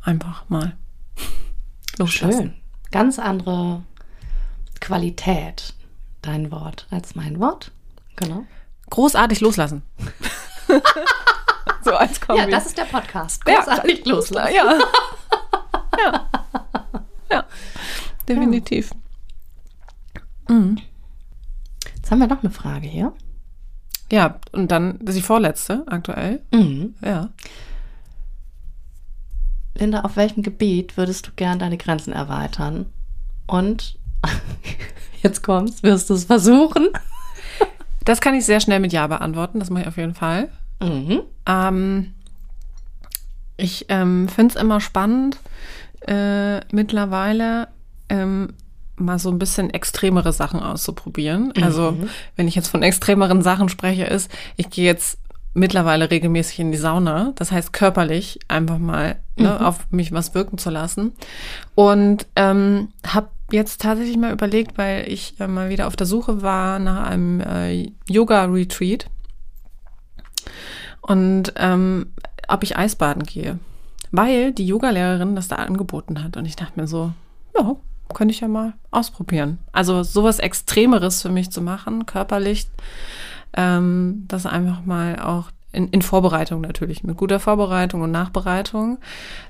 S2: Einfach mal
S3: loslassen. Schön. Ganz andere Qualität, dein Wort als mein Wort. Genau.
S2: Großartig loslassen.
S3: so als Kombi. Ja, das ist der Podcast. Großartig ja, loslassen.
S2: Ja. ja. Ja. Definitiv.
S3: Mhm. Jetzt haben wir noch eine Frage hier.
S2: Ja, und dann die vorletzte aktuell. Mhm. Ja.
S3: Linda, auf welchem Gebiet würdest du gern deine Grenzen erweitern? Und jetzt kommst, wirst du es versuchen?
S2: Das kann ich sehr schnell mit Ja beantworten, das mache ich auf jeden Fall. Mhm. Ähm, ich ähm, finde es immer spannend, äh, mittlerweile ähm, mal so ein bisschen extremere Sachen auszuprobieren. Also, mhm. Also wenn ich jetzt von extremeren Sachen spreche, ist, ich gehe jetzt mittlerweile regelmäßig in die Sauna. Das heißt körperlich einfach mal ne, mhm. auf mich was wirken zu lassen. Und ähm, habe jetzt tatsächlich mal überlegt, weil ich äh, mal wieder auf der Suche war nach einem äh, Yoga-Retreat und ähm, ob ich Eisbaden gehe. Weil die Yogalehrerin das da angeboten hat. Und ich dachte mir so, ja, könnte ich ja mal ausprobieren. Also sowas Extremeres für mich zu machen, körperlich, ähm, das einfach mal auch in, in, Vorbereitung natürlich, mit guter Vorbereitung und Nachbereitung,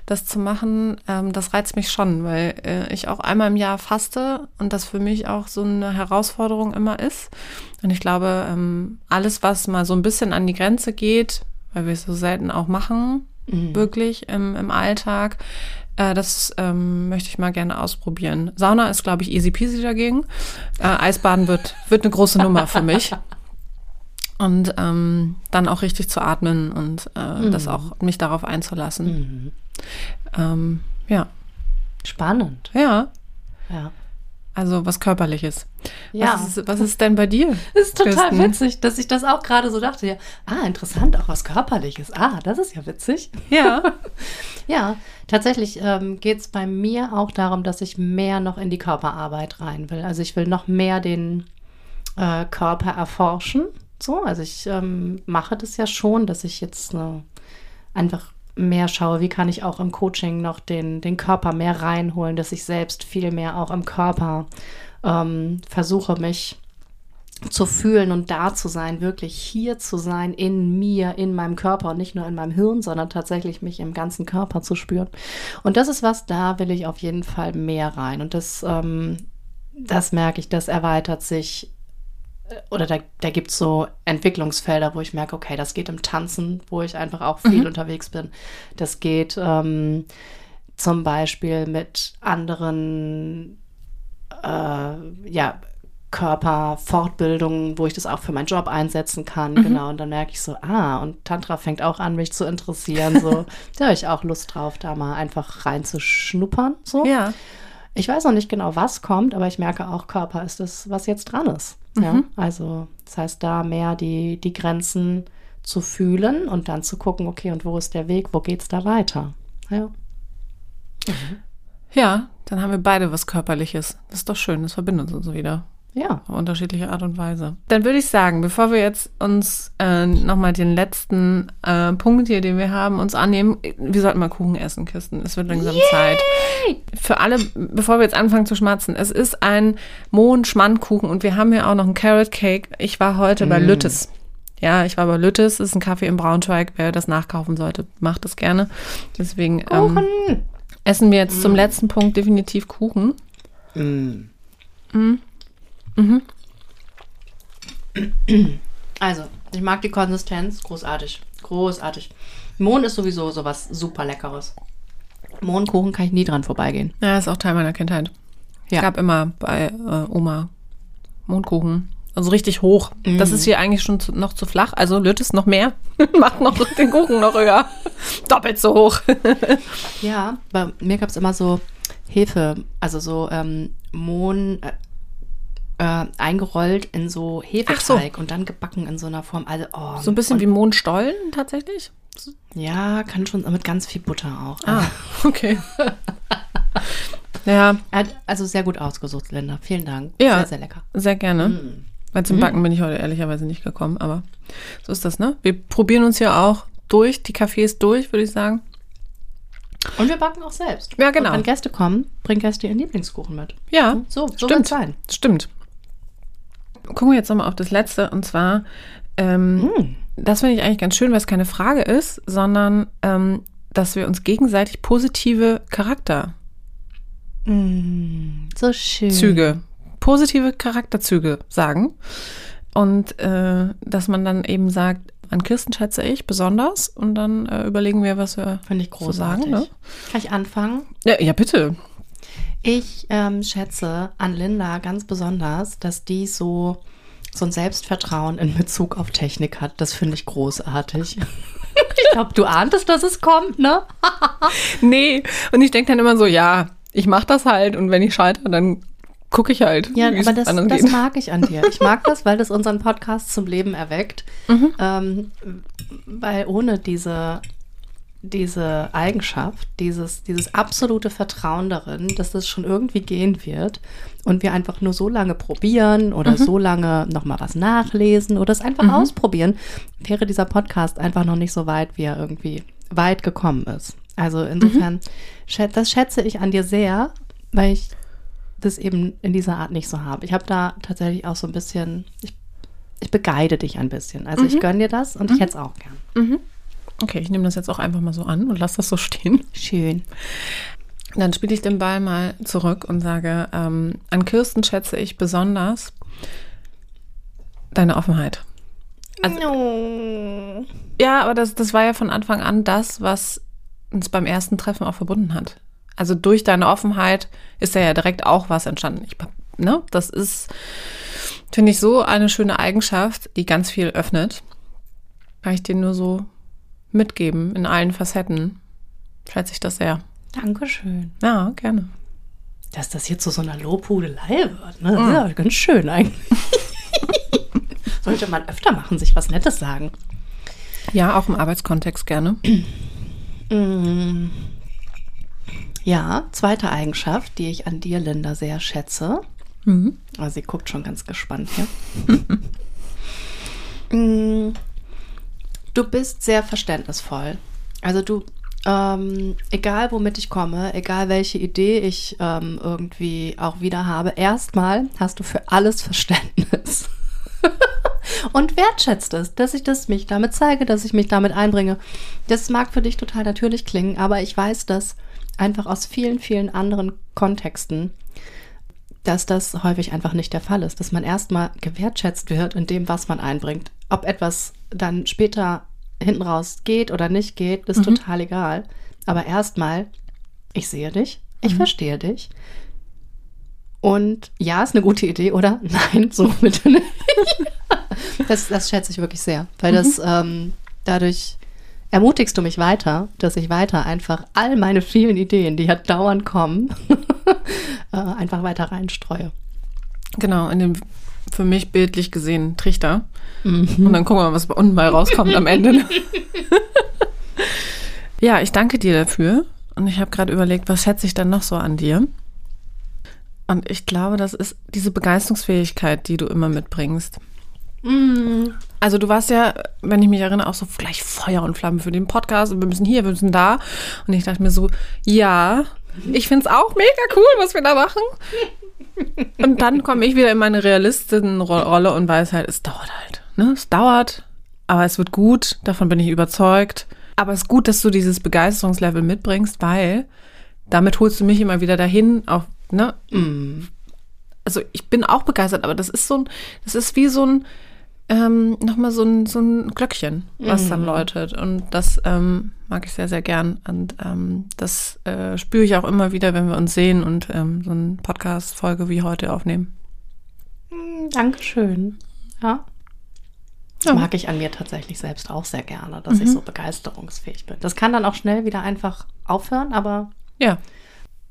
S2: das zu machen, ähm, das reizt mich schon, weil äh, ich auch einmal im Jahr faste und das für mich auch so eine Herausforderung immer ist. Und ich glaube, ähm, alles, was mal so ein bisschen an die Grenze geht, weil wir es so selten auch machen, mhm. wirklich im, im Alltag, äh, das ähm, möchte ich mal gerne ausprobieren. Sauna ist, glaube ich, easy peasy dagegen. Äh, Eisbaden wird, wird eine große Nummer für mich. Und ähm, dann auch richtig zu atmen und äh, mhm. das auch mich darauf einzulassen. Mhm. Ähm, ja.
S3: Spannend.
S2: Ja.
S3: Ja.
S2: Also was Körperliches. Ja. Was ist, was ist denn bei dir?
S3: Das ist total Kirsten? witzig, dass ich das auch gerade so dachte. Ja, ah, interessant, auch was Körperliches. Ah, das ist ja witzig.
S2: Ja.
S3: ja, tatsächlich ähm, geht es bei mir auch darum, dass ich mehr noch in die Körperarbeit rein will. Also ich will noch mehr den äh, Körper erforschen so. Also ich ähm, mache das ja schon, dass ich jetzt äh, einfach mehr schaue, wie kann ich auch im Coaching noch den, den Körper mehr reinholen, dass ich selbst viel mehr auch im Körper ähm, versuche, mich zu fühlen und da zu sein, wirklich hier zu sein, in mir, in meinem Körper und nicht nur in meinem Hirn, sondern tatsächlich mich im ganzen Körper zu spüren. Und das ist was, da will ich auf jeden Fall mehr rein. Und das, ähm, das merke ich, das erweitert sich oder da, da gibt es so Entwicklungsfelder, wo ich merke, okay, das geht im Tanzen, wo ich einfach auch viel mhm. unterwegs bin. Das geht ähm, zum Beispiel mit anderen äh, ja, Körperfortbildungen, wo ich das auch für meinen Job einsetzen kann. Mhm. Genau. Und dann merke ich so, ah, und Tantra fängt auch an, mich zu interessieren. So, da habe ich auch Lust drauf, da mal einfach reinzuschnuppern. So.
S2: Ja.
S3: Ich weiß noch nicht genau, was kommt, aber ich merke auch, Körper ist das, was jetzt dran ist. Mhm. Ja, also das heißt, da mehr die, die Grenzen zu fühlen und dann zu gucken, okay, und wo ist der Weg, wo geht es da weiter? Ja.
S2: Mhm. Ja, dann haben wir beide was Körperliches. Das ist doch schön, das verbindet uns wieder.
S3: Ja.
S2: Auf unterschiedliche Art und Weise. Dann würde ich sagen, bevor wir jetzt uns äh, nochmal den letzten äh, Punkt hier, den wir haben, uns annehmen, wir sollten mal Kuchen essen, Kirsten. Es wird langsam Yay! Zeit. Für alle, bevor wir jetzt anfangen zu schmatzen, es ist ein Mohn-Schmandkuchen und wir haben hier auch noch einen Carrot Cake. Ich war heute mm. bei Lüttes. Ja, ich war bei Lüttes, ist ein Kaffee im Braunschweig. Wer das nachkaufen sollte, macht das gerne. Deswegen ähm, essen wir jetzt mm. zum letzten Punkt definitiv Kuchen. Mm.
S3: Mhm. Also, ich mag die Konsistenz. Großartig. Großartig. Mohn ist sowieso sowas super Leckeres. Mohnkuchen kann ich nie dran vorbeigehen.
S2: Ja, ist auch Teil meiner Kindheit. Ja. gab immer bei äh, Oma Mondkuchen. Also richtig hoch. Mm. Das ist hier eigentlich schon zu, noch zu flach. Also Lötes noch mehr. Macht noch den Kuchen noch höher. Doppelt so hoch.
S3: ja, bei mir gab es immer so Hefe, also so ähm, Mohn, äh, eingerollt in so Hefeteig so. und dann gebacken in so einer Form. Also, oh,
S2: so ein bisschen wie Mondstollen tatsächlich?
S3: Ja, kann schon mit ganz viel Butter auch.
S2: Ah, okay. ja.
S3: Also sehr gut ausgesucht, Linda. Vielen Dank.
S2: Ja,
S3: sehr, sehr lecker.
S2: Sehr gerne. Mm. Weil zum Backen mm. bin ich heute ehrlicherweise nicht gekommen, aber so ist das, ne? Wir probieren uns ja auch durch, die Cafés durch, würde ich sagen.
S3: Und wir backen auch selbst.
S2: Ja, genau.
S3: Und wenn Gäste kommen, bringen Gäste ihren Lieblingskuchen mit.
S2: Ja,
S3: so, so stimmt. sein.
S2: Stimmt. Gucken wir jetzt nochmal auf das Letzte und zwar, ähm, mm. das finde ich eigentlich ganz schön, weil es keine Frage ist, sondern ähm, dass wir uns gegenseitig positive Charakter
S3: mm, so schön.
S2: Züge, positive Charakterzüge sagen. Und äh, dass man dann eben sagt, an Kirsten schätze ich besonders und dann äh, überlegen wir, was wir
S3: Finde ich großartig. So sagen. Ne? Kann ich anfangen?
S2: Ja, ja bitte.
S3: Ich ähm, schätze an Linda ganz besonders, dass die so, so ein Selbstvertrauen in Bezug auf Technik hat. Das finde ich großartig. ich glaube, du ahntest, dass es kommt, ne?
S2: nee, und ich denke dann immer so, ja, ich mache das halt und wenn ich scheitere, dann gucke ich halt.
S3: Ja, aber das, das mag ich an dir. Ich mag das, weil das unseren Podcast zum Leben erweckt. Mhm. Ähm, weil ohne diese diese Eigenschaft, dieses, dieses absolute Vertrauen darin, dass das schon irgendwie gehen wird und wir einfach nur so lange probieren oder mhm. so lange nochmal was nachlesen oder es einfach mhm. ausprobieren, wäre dieser Podcast einfach noch nicht so weit, wie er irgendwie weit gekommen ist. Also insofern, mhm. das schätze ich an dir sehr, weil ich das eben in dieser Art nicht so habe. Ich habe da tatsächlich auch so ein bisschen, ich ich begeide dich ein bisschen. Also mhm. ich gönne dir das und mhm. ich hätte es auch gern.
S2: Okay, ich nehme das jetzt auch einfach mal so an und lasse das so stehen.
S3: Schön.
S2: Dann spiele ich den Ball mal zurück und sage, ähm, an Kirsten schätze ich besonders deine Offenheit. Also, no. Ja, aber das, das war ja von Anfang an das, was uns beim ersten Treffen auch verbunden hat. Also durch deine Offenheit ist da ja direkt auch was entstanden. Ich, ne, das ist, finde ich, so eine schöne Eigenschaft, die ganz viel öffnet. Kann ich dir nur so mitgeben in allen Facetten. Schätze ich das sehr.
S3: Dankeschön.
S2: Ja, gerne.
S3: Dass das jetzt zu so, einer Lobhudelei wird, ne? Mm. ist ja ganz schön eigentlich. Sollte man öfter machen, sich was Nettes sagen.
S2: Ja, auch im Arbeitskontext gerne.
S3: Mm. Ja, zweite Eigenschaft, die ich an dir, Linda, sehr schätze. Mhm. Oh, sie guckt schon ganz gespannt hier. Du bist sehr verständnisvoll. Also du, ähm, egal womit ich komme, egal welche Idee ich ähm, irgendwie auch wieder habe, erstmal hast du für alles Verständnis. und wertschätzt es, dass ich das mich damit zeige, dass ich mich damit einbringe. Das mag für dich total natürlich klingen, aber ich weiß das einfach aus vielen, vielen anderen Kontexten, dass das häufig einfach nicht der Fall ist, dass man erstmal gewertschätzt wird in dem, was man einbringt. Ob etwas dann später hinten raus geht oder nicht geht, ist mhm. total egal. Aber erstmal, ich sehe dich, ich mhm. verstehe dich. Und ja, ist eine gute Idee, oder? Nein, so bitte nicht. das, das schätze ich wirklich sehr, weil mhm. das ähm, dadurch ermutigst du mich weiter, dass ich weiter einfach all meine vielen Ideen, die ja dauernd kommen, äh, einfach weiter reinstreue.
S2: Genau, in dem für mich bildlich gesehen Trichter. Mhm. Und dann gucken wir mal, was bei unten mal rauskommt am Ende. ja, ich danke dir dafür. Und ich habe gerade überlegt, was schätze ich dann noch so an dir? Und ich glaube, das ist diese Begeisterungsfähigkeit, die du immer mitbringst. Mm. Also du warst ja, wenn ich mich erinnere, auch so gleich Feuer und Flamme für den Podcast und wir müssen hier, wir müssen da. Und ich dachte mir so, ja, ich finde es auch mega cool, was wir da machen. Und dann komme ich wieder in meine Realistenrolle und weiß halt, es dauert halt. Ne? Es dauert, aber es wird gut, davon bin ich überzeugt. Aber es ist gut, dass du dieses Begeisterungslevel mitbringst, weil damit holst du mich immer wieder dahin, auch, ne? Mm. Also ich bin auch begeistert, aber das ist so ein, das ist wie so ein, ähm, nochmal so ein, so ein Glöckchen, was mm. dann läutet. Und das ähm, mag ich sehr, sehr gern. Und ähm, das äh, spüre ich auch immer wieder, wenn wir uns sehen und ähm, so eine Podcast-Folge wie heute aufnehmen.
S3: Mm, Dankeschön. Ja. Das ja. mag ich an mir tatsächlich selbst auch sehr gerne, dass mhm. ich so begeisterungsfähig bin. Das kann dann auch schnell wieder einfach aufhören, aber
S2: ja.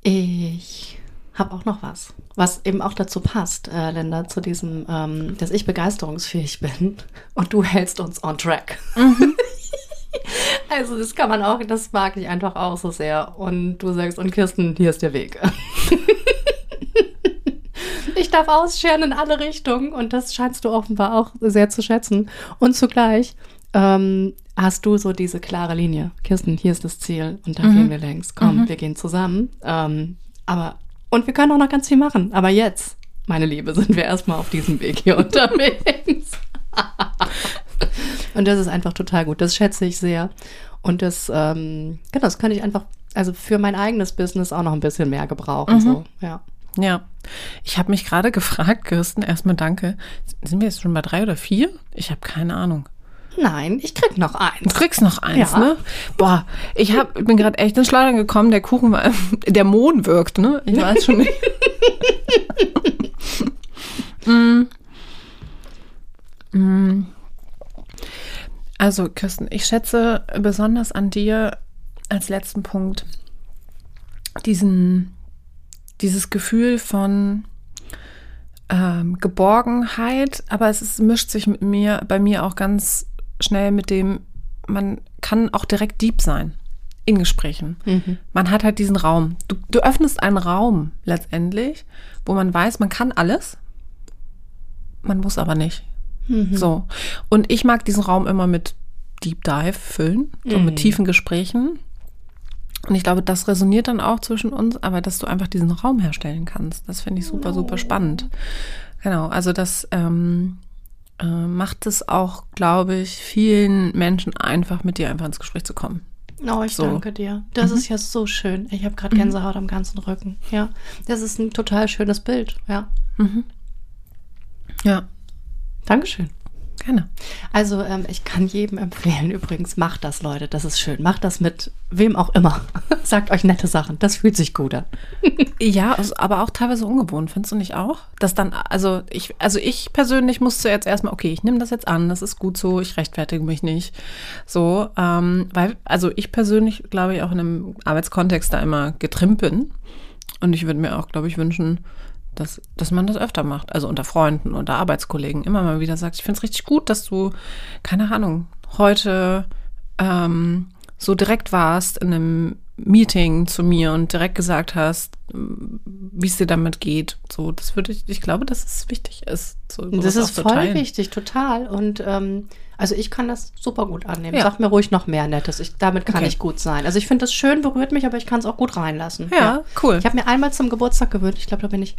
S3: Ich habe auch noch was, was eben auch dazu passt, äh, Linda, zu diesem, ähm, dass ich begeisterungsfähig bin und du hältst uns on track. Mhm. Also das kann man auch, das mag ich einfach auch so sehr. Und du sagst, und Kirsten, hier ist der Weg. ich darf ausscheren in alle Richtungen und das scheinst du offenbar auch sehr zu schätzen. Und zugleich ähm, hast du so diese klare Linie. Kirsten, hier ist das Ziel und da mhm. gehen wir längs. Komm, mhm. wir gehen zusammen. Ähm, aber, und wir können auch noch ganz viel machen. Aber jetzt, meine Liebe, sind wir erstmal auf diesem Weg hier unterwegs. Und das ist einfach total gut. Das schätze ich sehr. Und das, ähm, genau, das kann ich einfach, also für mein eigenes Business auch noch ein bisschen mehr gebrauchen. Mhm. So, ja.
S2: Ja. Ich habe mich gerade gefragt, Kirsten, erstmal danke. Sind wir jetzt schon bei drei oder vier? Ich habe keine Ahnung.
S3: Nein, ich krieg noch eins. Du
S2: kriegst noch eins, ja. ne? Boah, ich hab, bin gerade echt ins Schleudern gekommen. Der Kuchen war, der Mond wirkt, ne? Ich weiß schon nicht. mm. Mm. Also, Kirsten, ich schätze besonders an dir als letzten Punkt diesen, dieses Gefühl von ähm, Geborgenheit, aber es ist, mischt sich mit mir, bei mir auch ganz schnell mit dem, man kann auch direkt deep sein in Gesprächen. Mhm. Man hat halt diesen Raum. Du, du öffnest einen Raum letztendlich, wo man weiß, man kann alles, man muss aber nicht. Mhm. So. Und ich mag diesen Raum immer mit Deep Dive füllen, so mhm. mit tiefen Gesprächen. Und ich glaube, das resoniert dann auch zwischen uns, aber dass du einfach diesen Raum herstellen kannst, das finde ich super, super spannend. Genau, also das, ähm, äh, macht es auch, glaube ich, vielen Menschen einfach, mit dir einfach ins Gespräch zu kommen.
S3: Oh, ich so. danke dir. Das mhm. ist ja so schön. Ich habe gerade Gänsehaut mhm. am ganzen Rücken. Ja, das ist ein total schönes Bild. Ja. Mhm. Ja. Dankeschön.
S2: Gerne.
S3: Also ähm, ich kann jedem empfehlen, übrigens, macht das, Leute. Das ist schön. Macht das mit wem auch immer. Sagt euch nette Sachen. Das fühlt sich gut an.
S2: ja, aber auch teilweise ungewohnt, findest du nicht auch? Dass dann, also ich, also ich persönlich musste jetzt erstmal, okay, ich nehme das jetzt an, das ist gut so, ich rechtfertige mich nicht. So, ähm, weil, also ich persönlich, glaube ich, auch in einem Arbeitskontext da immer getrimmt bin. Und ich würde mir auch, glaube ich, wünschen, dass, dass man das öfter macht. Also unter Freunden, unter Arbeitskollegen immer mal wieder sagt, ich finde es richtig gut, dass du, keine Ahnung, heute ähm, so direkt warst in einem Meeting zu mir und direkt gesagt hast, wie es dir damit geht. So, das würde ich, ich glaube, dass es wichtig ist. So,
S3: das ist voll teilen. wichtig, total. Und ähm, also ich kann das super gut annehmen. Ja. Sag mir ruhig noch mehr Nettes. Ich, damit kann okay. ich gut sein. Also ich finde das schön, berührt mich, aber ich kann es auch gut reinlassen.
S2: Ja, ja. cool.
S3: Ich habe mir einmal zum Geburtstag gewünscht, ich glaube, da bin ich,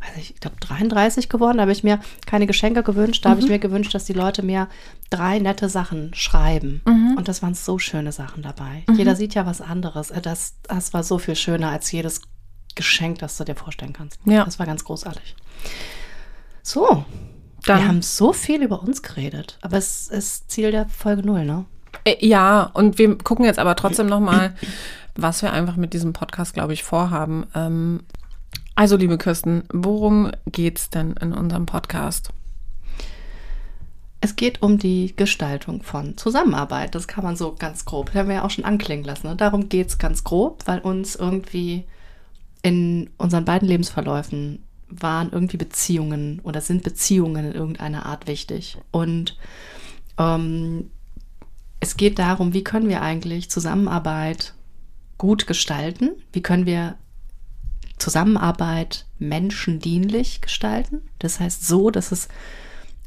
S3: weiß ich, ich glaube 33 geworden, da habe ich mir keine Geschenke gewünscht. Da mhm. habe ich mir gewünscht, dass die Leute mir drei nette Sachen schreiben. Mhm. Und das waren so schöne Sachen dabei. Mhm. Jeder sieht ja was anderes. Äh, das, das war so viel schöner als jedes Geschenk, das du dir vorstellen kannst. Ja. Das war ganz großartig. So, dann, wir haben so viel über uns geredet, aber es ist Ziel der Folge null, ne?
S2: Äh, ja, und wir gucken jetzt aber trotzdem noch mal, was wir einfach mit diesem Podcast, glaube ich, vorhaben. Ähm, also, liebe Kirsten, worum geht's denn in unserem Podcast?
S3: Es geht um die Gestaltung von Zusammenarbeit. Das kann man so ganz grob. Das haben wir ja auch schon anklingen lassen. Ne? Darum geht es ganz grob, weil uns irgendwie in unseren beiden Lebensverläufen waren irgendwie Beziehungen oder sind Beziehungen in irgendeiner Art wichtig. Und ähm, es geht darum, wie können wir eigentlich Zusammenarbeit gut gestalten? Wie können wir Zusammenarbeit menschendienlich gestalten? Das heißt so, dass es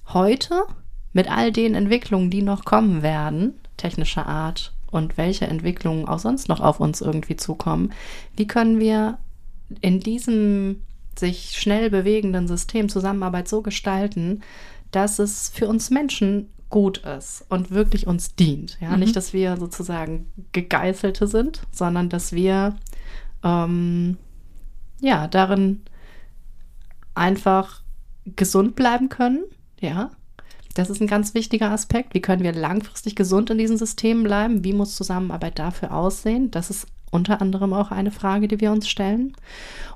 S3: heute mit all den Entwicklungen, die noch kommen werden, technischer Art und welche Entwicklungen auch sonst noch auf uns irgendwie zukommen, wie können wir in diesem sich schnell bewegenden System Zusammenarbeit so gestalten, dass es für uns Menschen gut ist und wirklich uns dient. Ja, mhm. nicht, dass wir sozusagen Gegeißelte sind, sondern dass wir ähm, ja darin einfach gesund bleiben können. Ja, das ist ein ganz wichtiger Aspekt. Wie können wir langfristig gesund in diesen Systemen bleiben? Wie muss Zusammenarbeit dafür aussehen? Das ist unter anderem auch eine Frage, die wir uns stellen.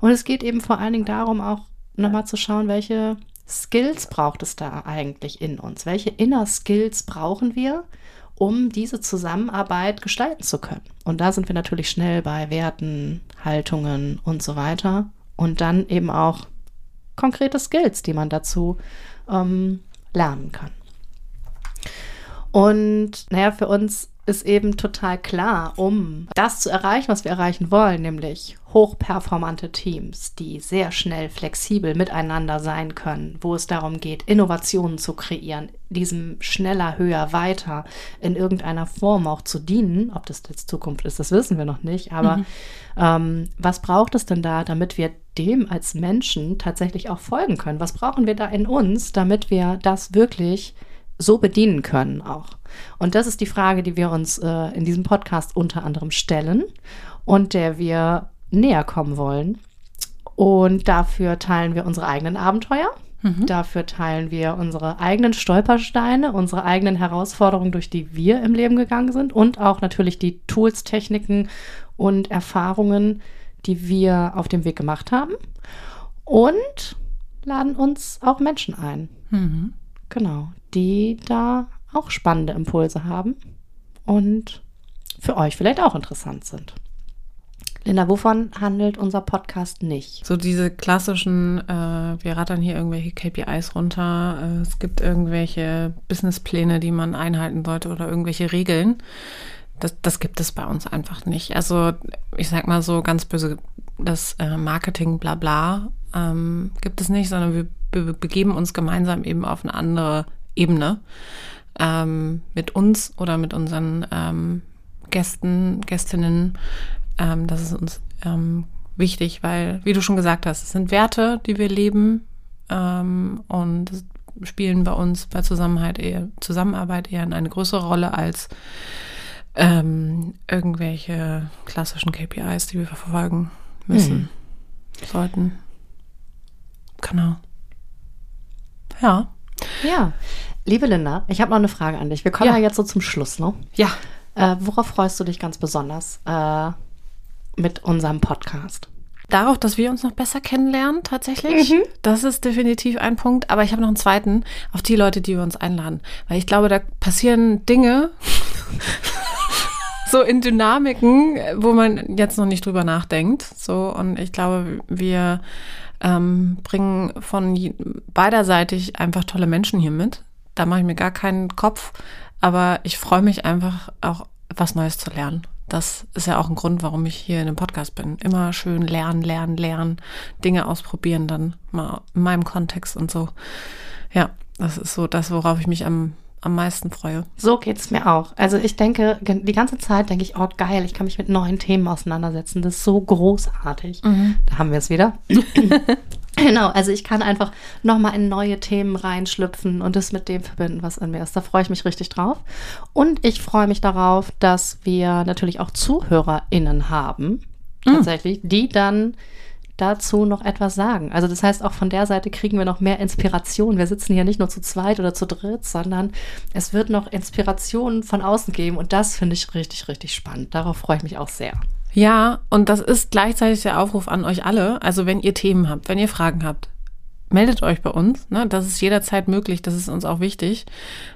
S3: Und es geht eben vor allen Dingen darum, auch nochmal zu schauen, welche Skills braucht es da eigentlich in uns? Welche Inner Skills brauchen wir, um diese Zusammenarbeit gestalten zu können? Und da sind wir natürlich schnell bei Werten, Haltungen und so weiter. Und dann eben auch konkrete Skills, die man dazu ähm, lernen kann. Und naja, für uns ist eben total klar, um das zu erreichen, was wir erreichen wollen, nämlich hochperformante Teams, die sehr schnell flexibel miteinander sein können, wo es darum geht, Innovationen zu kreieren, diesem schneller, höher, weiter in irgendeiner Form auch zu dienen. Ob das jetzt Zukunft ist, das wissen wir noch nicht. Aber mhm. ähm, was braucht es denn da, damit wir dem als Menschen tatsächlich auch folgen können? Was brauchen wir da in uns, damit wir das wirklich so bedienen können auch? Und das ist die Frage, die wir uns äh, in diesem Podcast unter anderem stellen und der wir näher kommen wollen. Und dafür teilen wir unsere eigenen Abenteuer. Mhm. Dafür teilen wir unsere eigenen Stolpersteine, unsere eigenen Herausforderungen, durch die wir im Leben gegangen sind und auch natürlich die Tools, Techniken und Erfahrungen, die wir auf dem Weg gemacht haben. Und laden uns auch Menschen ein. Mhm. Genau, die da auch spannende Impulse haben und für euch vielleicht auch interessant sind. Linda, wovon handelt unser Podcast nicht?
S2: So diese klassischen, äh, wir rattern hier irgendwelche KPIs runter, äh, es gibt irgendwelche Businesspläne, die man einhalten sollte oder irgendwelche Regeln. Das, das gibt es bei uns einfach nicht. Also ich sag mal so ganz böse, das äh, Marketing bla bla ähm, gibt es nicht, sondern wir be begeben uns gemeinsam eben auf eine andere Ebene ähm, mit uns oder mit unseren ähm, Gästen, Gästinnen. Ähm, das ist uns ähm, wichtig, weil, wie du schon gesagt hast, es sind Werte, die wir leben. Ähm, und spielen bei uns bei Zusammenarbeit eher, Zusammenarbeit eher eine größere Rolle als ähm, irgendwelche klassischen KPIs, die wir verfolgen müssen, hm. sollten. Genau. Ja.
S3: Ja. Liebe Linda, ich habe noch eine Frage an dich. Wir kommen ja, ja jetzt so zum Schluss, ne?
S2: Ja.
S3: Äh, worauf freust du dich ganz besonders äh, mit unserem Podcast?
S2: Darauf, dass wir uns noch besser kennenlernen, tatsächlich. Mhm. Das ist definitiv ein Punkt. Aber ich habe noch einen zweiten auf die Leute, die wir uns einladen. Weil ich glaube, da passieren Dinge, so in Dynamiken, wo man jetzt noch nicht drüber nachdenkt. So, und ich glaube, wir ähm, bringen von beiderseitig einfach tolle Menschen hier mit. Da mache ich mir gar keinen Kopf. Aber ich freue mich einfach auch, was Neues zu lernen. Das ist ja auch ein Grund, warum ich hier in dem Podcast bin. Immer schön lernen, lernen, lernen, Dinge ausprobieren, dann mal in meinem Kontext und so. Ja, das ist so das, worauf ich mich am am meisten freue.
S3: So geht es mir auch. Also ich denke, die ganze Zeit denke ich, oh geil, ich kann mich mit neuen Themen auseinandersetzen. Das ist so großartig. Mhm. Da haben wir es wieder. genau, also ich kann einfach nochmal in neue Themen reinschlüpfen und das mit dem verbinden, was in mir ist. Da freue ich mich richtig drauf. Und ich freue mich darauf, dass wir natürlich auch ZuhörerInnen haben, mhm. tatsächlich, die dann dazu noch etwas sagen. Also das heißt, auch von der Seite kriegen wir noch mehr Inspiration. Wir sitzen hier nicht nur zu zweit oder zu dritt, sondern es wird noch Inspiration von außen geben und das finde ich richtig, richtig spannend. Darauf freue ich mich auch sehr.
S2: Ja, und das ist gleichzeitig der Aufruf an euch alle. Also wenn ihr Themen habt, wenn ihr Fragen habt, meldet euch bei uns. Ne? Das ist jederzeit möglich. Das ist uns auch wichtig.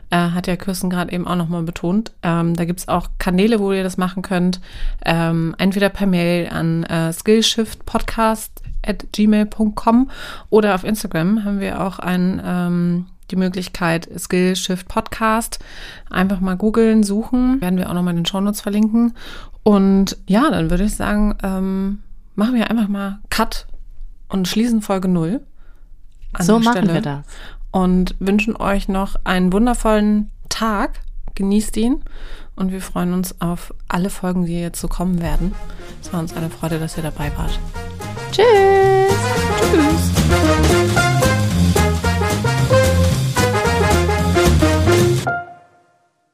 S2: Äh, hat ja Kirsten gerade eben auch nochmal betont. Ähm, da gibt's auch Kanäle, wo ihr das machen könnt. Ähm, entweder per Mail an äh, skillshiftpodcast at gmail.com oder auf Instagram haben wir auch ein, ähm, die Möglichkeit Skillshift Podcast. Einfach mal googeln, suchen. Werden wir auch nochmal in den Shownotes verlinken. Und ja, dann würde ich sagen, ähm, machen wir einfach mal Cut und schließen Folge null
S3: so machen Stelle. wir das.
S2: Und wünschen euch noch einen wundervollen Tag. Genießt ihn. Und wir freuen uns auf alle Folgen, die jetzt so kommen werden. Es war uns eine Freude, dass ihr dabei wart.
S3: Tschüss. Tschüss.